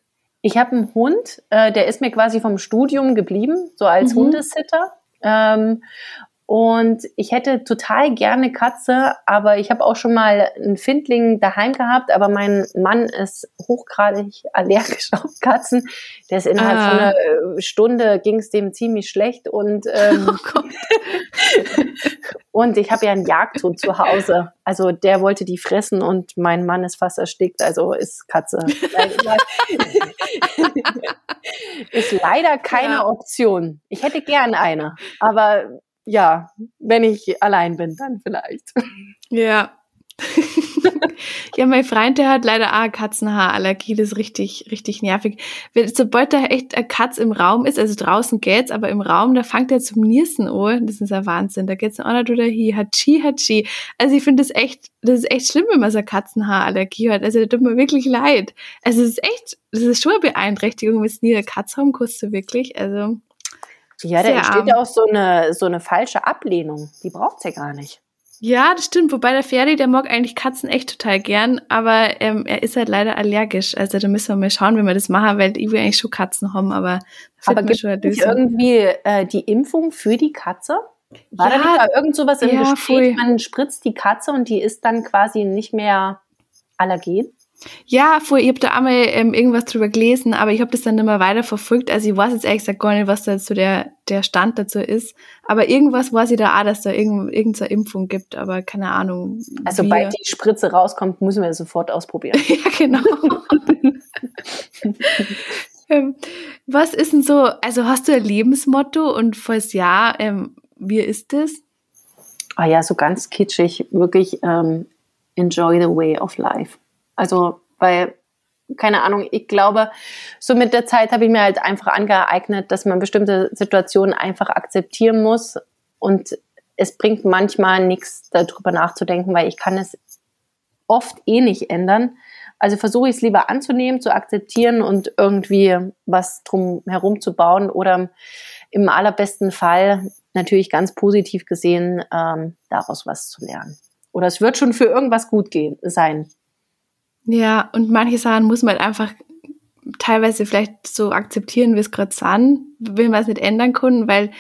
Speaker 1: Ich habe einen Hund, äh, der ist mir quasi vom Studium geblieben, so als mhm. Hundesitter. Ähm, und ich hätte total gerne Katze, aber ich habe auch schon mal einen Findling daheim gehabt, aber mein Mann ist hochgradig allergisch <laughs> auf Katzen. Der ist innerhalb ah. von einer äh, Stunde ging es dem ziemlich schlecht und ähm, <laughs> oh <laughs> und ich habe ja einen Jagdhund zu Hause. Also der wollte die fressen und mein Mann ist fast erstickt, also ist Katze. ist leider keine ja. Option. Ich hätte gern eine, aber ja, wenn ich allein bin, dann vielleicht. <laughs>
Speaker 2: Ja. <laughs> ja, mein Freund, der hat leider auch Katzenhaarallergie, das ist richtig, richtig nervig. Sobald da echt eine Katz im Raum ist, also draußen geht's, aber im Raum, da fängt er zum Niersen an. Das ist ein Wahnsinn. Da geht's auch nicht oder hier, Hatschi, Hatschi. Also ich finde das echt, das ist echt schlimm, wenn man so eine Katzenhaarallergie hat. Also da tut mir wirklich leid. Also es ist echt, das ist schon eine Beeinträchtigung, wenn es nie eine Katze haben, du wirklich. Also
Speaker 1: ja, da entsteht ja auch so eine, so eine falsche Ablehnung. Die braucht's ja gar nicht.
Speaker 2: Ja, das stimmt. Wobei der Ferdi, der mag eigentlich Katzen echt total gern, aber ähm, er ist halt leider allergisch. Also da müssen wir mal schauen, wie wir das machen, weil ich will eigentlich schon Katzen haben, aber
Speaker 1: aber gibt es irgendwie äh, die Impfung für die Katze? War ja, da nicht da irgend sowas im ja, Gespräch? Man spritzt die Katze und die ist dann quasi nicht mehr allergen?
Speaker 2: Ja, ich habe da einmal ähm, irgendwas drüber gelesen, aber ich habe das dann nicht mehr weiter verfolgt. Also ich weiß jetzt ehrlich gesagt gar nicht, was da jetzt so der, der Stand dazu ist. Aber irgendwas weiß ich da auch, dass da irgend, irgendeine Impfung gibt, aber keine Ahnung.
Speaker 1: Also sobald die Spritze rauskommt, müssen wir sofort ausprobieren. <laughs>
Speaker 2: ja, genau. ähm, was ist denn so, also hast du ein Lebensmotto und falls ja, ähm, wie ist das?
Speaker 1: Ah ja, so ganz kitschig, wirklich ähm, enjoy the way of life. Also, weil, keine Ahnung, ich glaube, so mit der Zeit habe ich mir halt einfach angeeignet, dass man bestimmte Situationen einfach akzeptieren muss. Und es bringt manchmal nichts, darüber nachzudenken, weil ich kann es oft eh nicht ändern. Also versuche ich es lieber anzunehmen, zu akzeptieren und irgendwie was drum herum zu bauen oder im allerbesten Fall natürlich ganz positiv gesehen ähm, daraus was zu lernen. Oder es wird schon für irgendwas gut gehen sein.
Speaker 2: Ja, und manche Sachen muss man halt einfach teilweise vielleicht so akzeptieren, wie es gerade sind, wenn wir es nicht ändern können, weil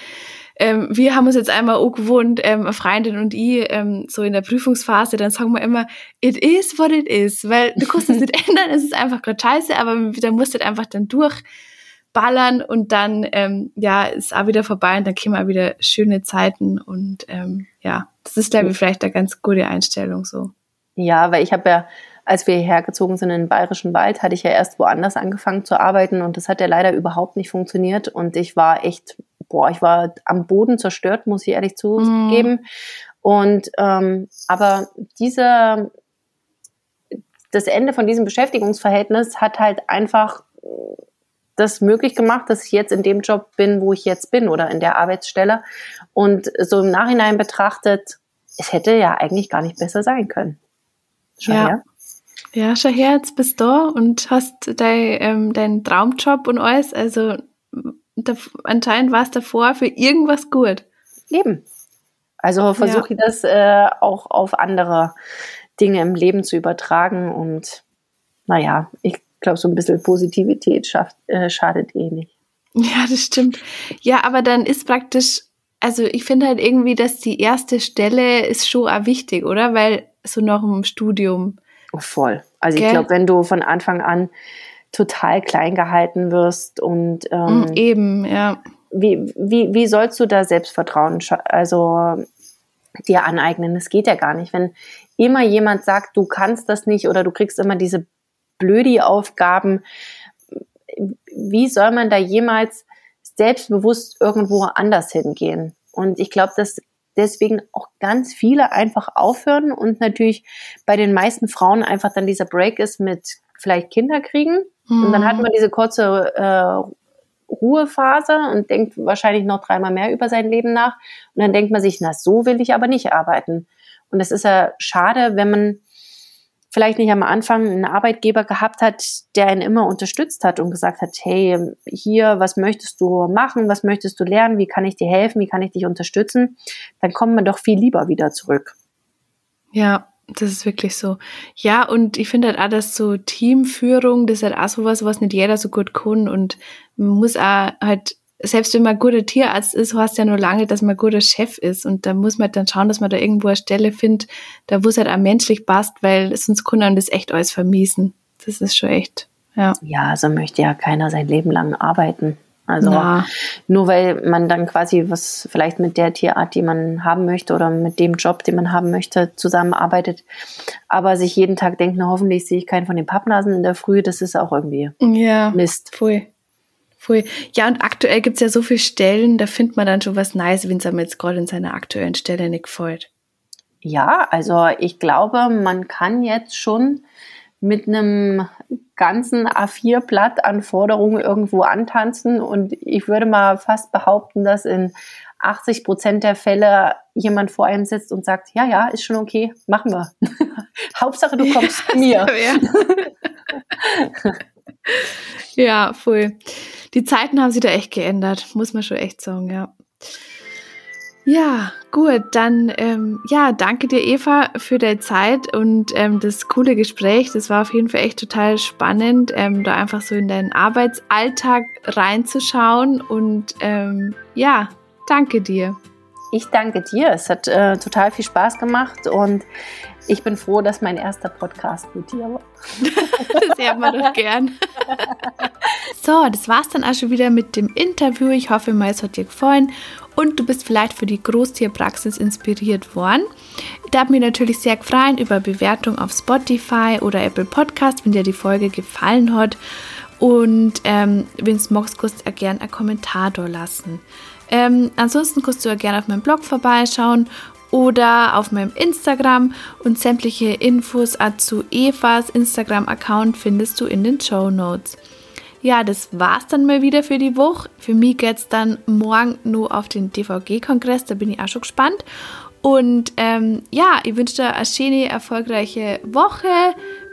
Speaker 2: ähm, wir haben uns jetzt einmal auch gewohnt, ähm, eine Freundin und ich, ähm, so in der Prüfungsphase, dann sagen wir immer, it is what it is, weil du kannst es nicht <laughs> ändern, es ist einfach gerade scheiße, aber da musst du halt einfach dann durchballern und dann, ähm, ja, ist auch wieder vorbei und dann kommen auch wieder schöne Zeiten und ähm, ja, das ist, glaube ich, vielleicht eine ganz gute Einstellung so.
Speaker 1: Ja, weil ich habe ja als wir hierher gezogen sind in den Bayerischen Wald, hatte ich ja erst woanders angefangen zu arbeiten und das hat ja leider überhaupt nicht funktioniert und ich war echt, boah, ich war am Boden zerstört, muss ich ehrlich zugeben. Mhm. Und ähm, aber diese das Ende von diesem Beschäftigungsverhältnis hat halt einfach das möglich gemacht, dass ich jetzt in dem Job bin, wo ich jetzt bin oder in der Arbeitsstelle. Und so im Nachhinein betrachtet, es hätte ja eigentlich gar nicht besser sein können.
Speaker 2: Schon, ja. ja. Ja, schau her, jetzt bist du da und hast dein, ähm, deinen Traumjob und alles. Also da, anscheinend war es davor für irgendwas gut.
Speaker 1: Eben. Also versuche ja. ich das äh, auch auf andere Dinge im Leben zu übertragen und naja, ich glaube, so ein bisschen Positivität schafft, äh, schadet eh nicht.
Speaker 2: Ja, das stimmt. Ja, aber dann ist praktisch, also ich finde halt irgendwie, dass die erste Stelle ist schon auch wichtig, oder? Weil so nach dem Studium
Speaker 1: Voll. Also Gell? ich glaube, wenn du von Anfang an total klein gehalten wirst und ähm,
Speaker 2: mm, eben, ja.
Speaker 1: Wie, wie, wie sollst du da Selbstvertrauen also dir aneignen? Das geht ja gar nicht. Wenn immer jemand sagt, du kannst das nicht oder du kriegst immer diese Blödi-Aufgaben, wie soll man da jemals selbstbewusst irgendwo anders hingehen? Und ich glaube, das deswegen auch ganz viele einfach aufhören und natürlich bei den meisten Frauen einfach dann dieser Break ist mit vielleicht Kinder kriegen. Mhm. Und dann hat mhm. man diese kurze äh, Ruhephase und denkt wahrscheinlich noch dreimal mehr über sein Leben nach. Und dann denkt man sich, na, so will ich aber nicht arbeiten. Und das ist ja schade, wenn man vielleicht nicht am Anfang einen Arbeitgeber gehabt hat, der einen immer unterstützt hat und gesagt hat, hey, hier, was möchtest du machen, was möchtest du lernen, wie kann ich dir helfen, wie kann ich dich unterstützen, dann kommt man doch viel lieber wieder zurück.
Speaker 2: Ja, das ist wirklich so. Ja, und ich finde halt auch, dass so Teamführung, das ist halt auch sowas, was nicht jeder so gut kann und man muss auch halt selbst wenn man ein guter Tierarzt ist, heißt ja nur lange, dass man ein guter Chef ist. Und da muss man dann schauen, dass man da irgendwo eine Stelle findet, da wo es halt auch menschlich passt, weil sonst kann man das echt alles vermiesen. Das ist schon echt, ja.
Speaker 1: Ja, so möchte ja keiner sein Leben lang arbeiten. Also Na. nur weil man dann quasi was vielleicht mit der Tierart, die man haben möchte oder mit dem Job, den man haben möchte, zusammenarbeitet, aber sich jeden Tag denkt, na hoffentlich sehe ich keinen von den Pappnasen in der Früh, das ist auch irgendwie
Speaker 2: ja, Mist. Pfui. Voll. Ja, und aktuell gibt's ja so viele Stellen, da findet man dann schon was Nice, wenn es einem jetzt gerade in seiner aktuellen Stelle nicht gefällt.
Speaker 1: Ja, also ich glaube, man kann jetzt schon mit einem ganzen A4-Blatt an Forderungen irgendwo antanzen und ich würde mal fast behaupten, dass in 80 Prozent der Fälle jemand vor einem sitzt und sagt, ja, ja, ist schon okay, machen wir. <laughs> Hauptsache, du kommst <laughs> zu mir. <laughs>
Speaker 2: ja, voll. Die Zeiten haben sich da echt geändert, muss man schon echt sagen, ja. Ja, gut, dann ähm, ja, danke dir, Eva, für deine Zeit und ähm, das coole Gespräch. Das war auf jeden Fall echt total spannend, ähm, da einfach so in deinen Arbeitsalltag reinzuschauen. Und ähm, ja, danke dir.
Speaker 1: Ich danke dir. Es hat äh, total viel Spaß gemacht und ich bin froh, dass mein erster Podcast mit dir war.
Speaker 2: das hört man doch gern. <laughs> so, das war's dann auch schon wieder mit dem Interview. Ich hoffe mal, es hat dir gefallen und du bist vielleicht für die Großtierpraxis inspiriert worden. Ich darf mich natürlich sehr freuen über Bewertung auf Spotify oder Apple Podcast, wenn dir die Folge gefallen hat. Und ähm, wenn es magst, kannst du gerne einen Kommentar da lassen. Ähm, ansonsten kannst du ja gerne auf meinem Blog vorbeischauen oder auf meinem Instagram und sämtliche Infos zu Evas Instagram-Account findest du in den Show Notes. Ja, das war's dann mal wieder für die Woche. Für mich geht's dann morgen nur auf den DVG-Kongress, da bin ich auch schon gespannt. Und ähm, ja, ich wünsche dir eine schöne, erfolgreiche Woche.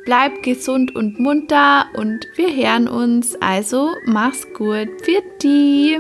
Speaker 2: Bleib gesund und munter und wir hören uns. Also mach's gut. Für die.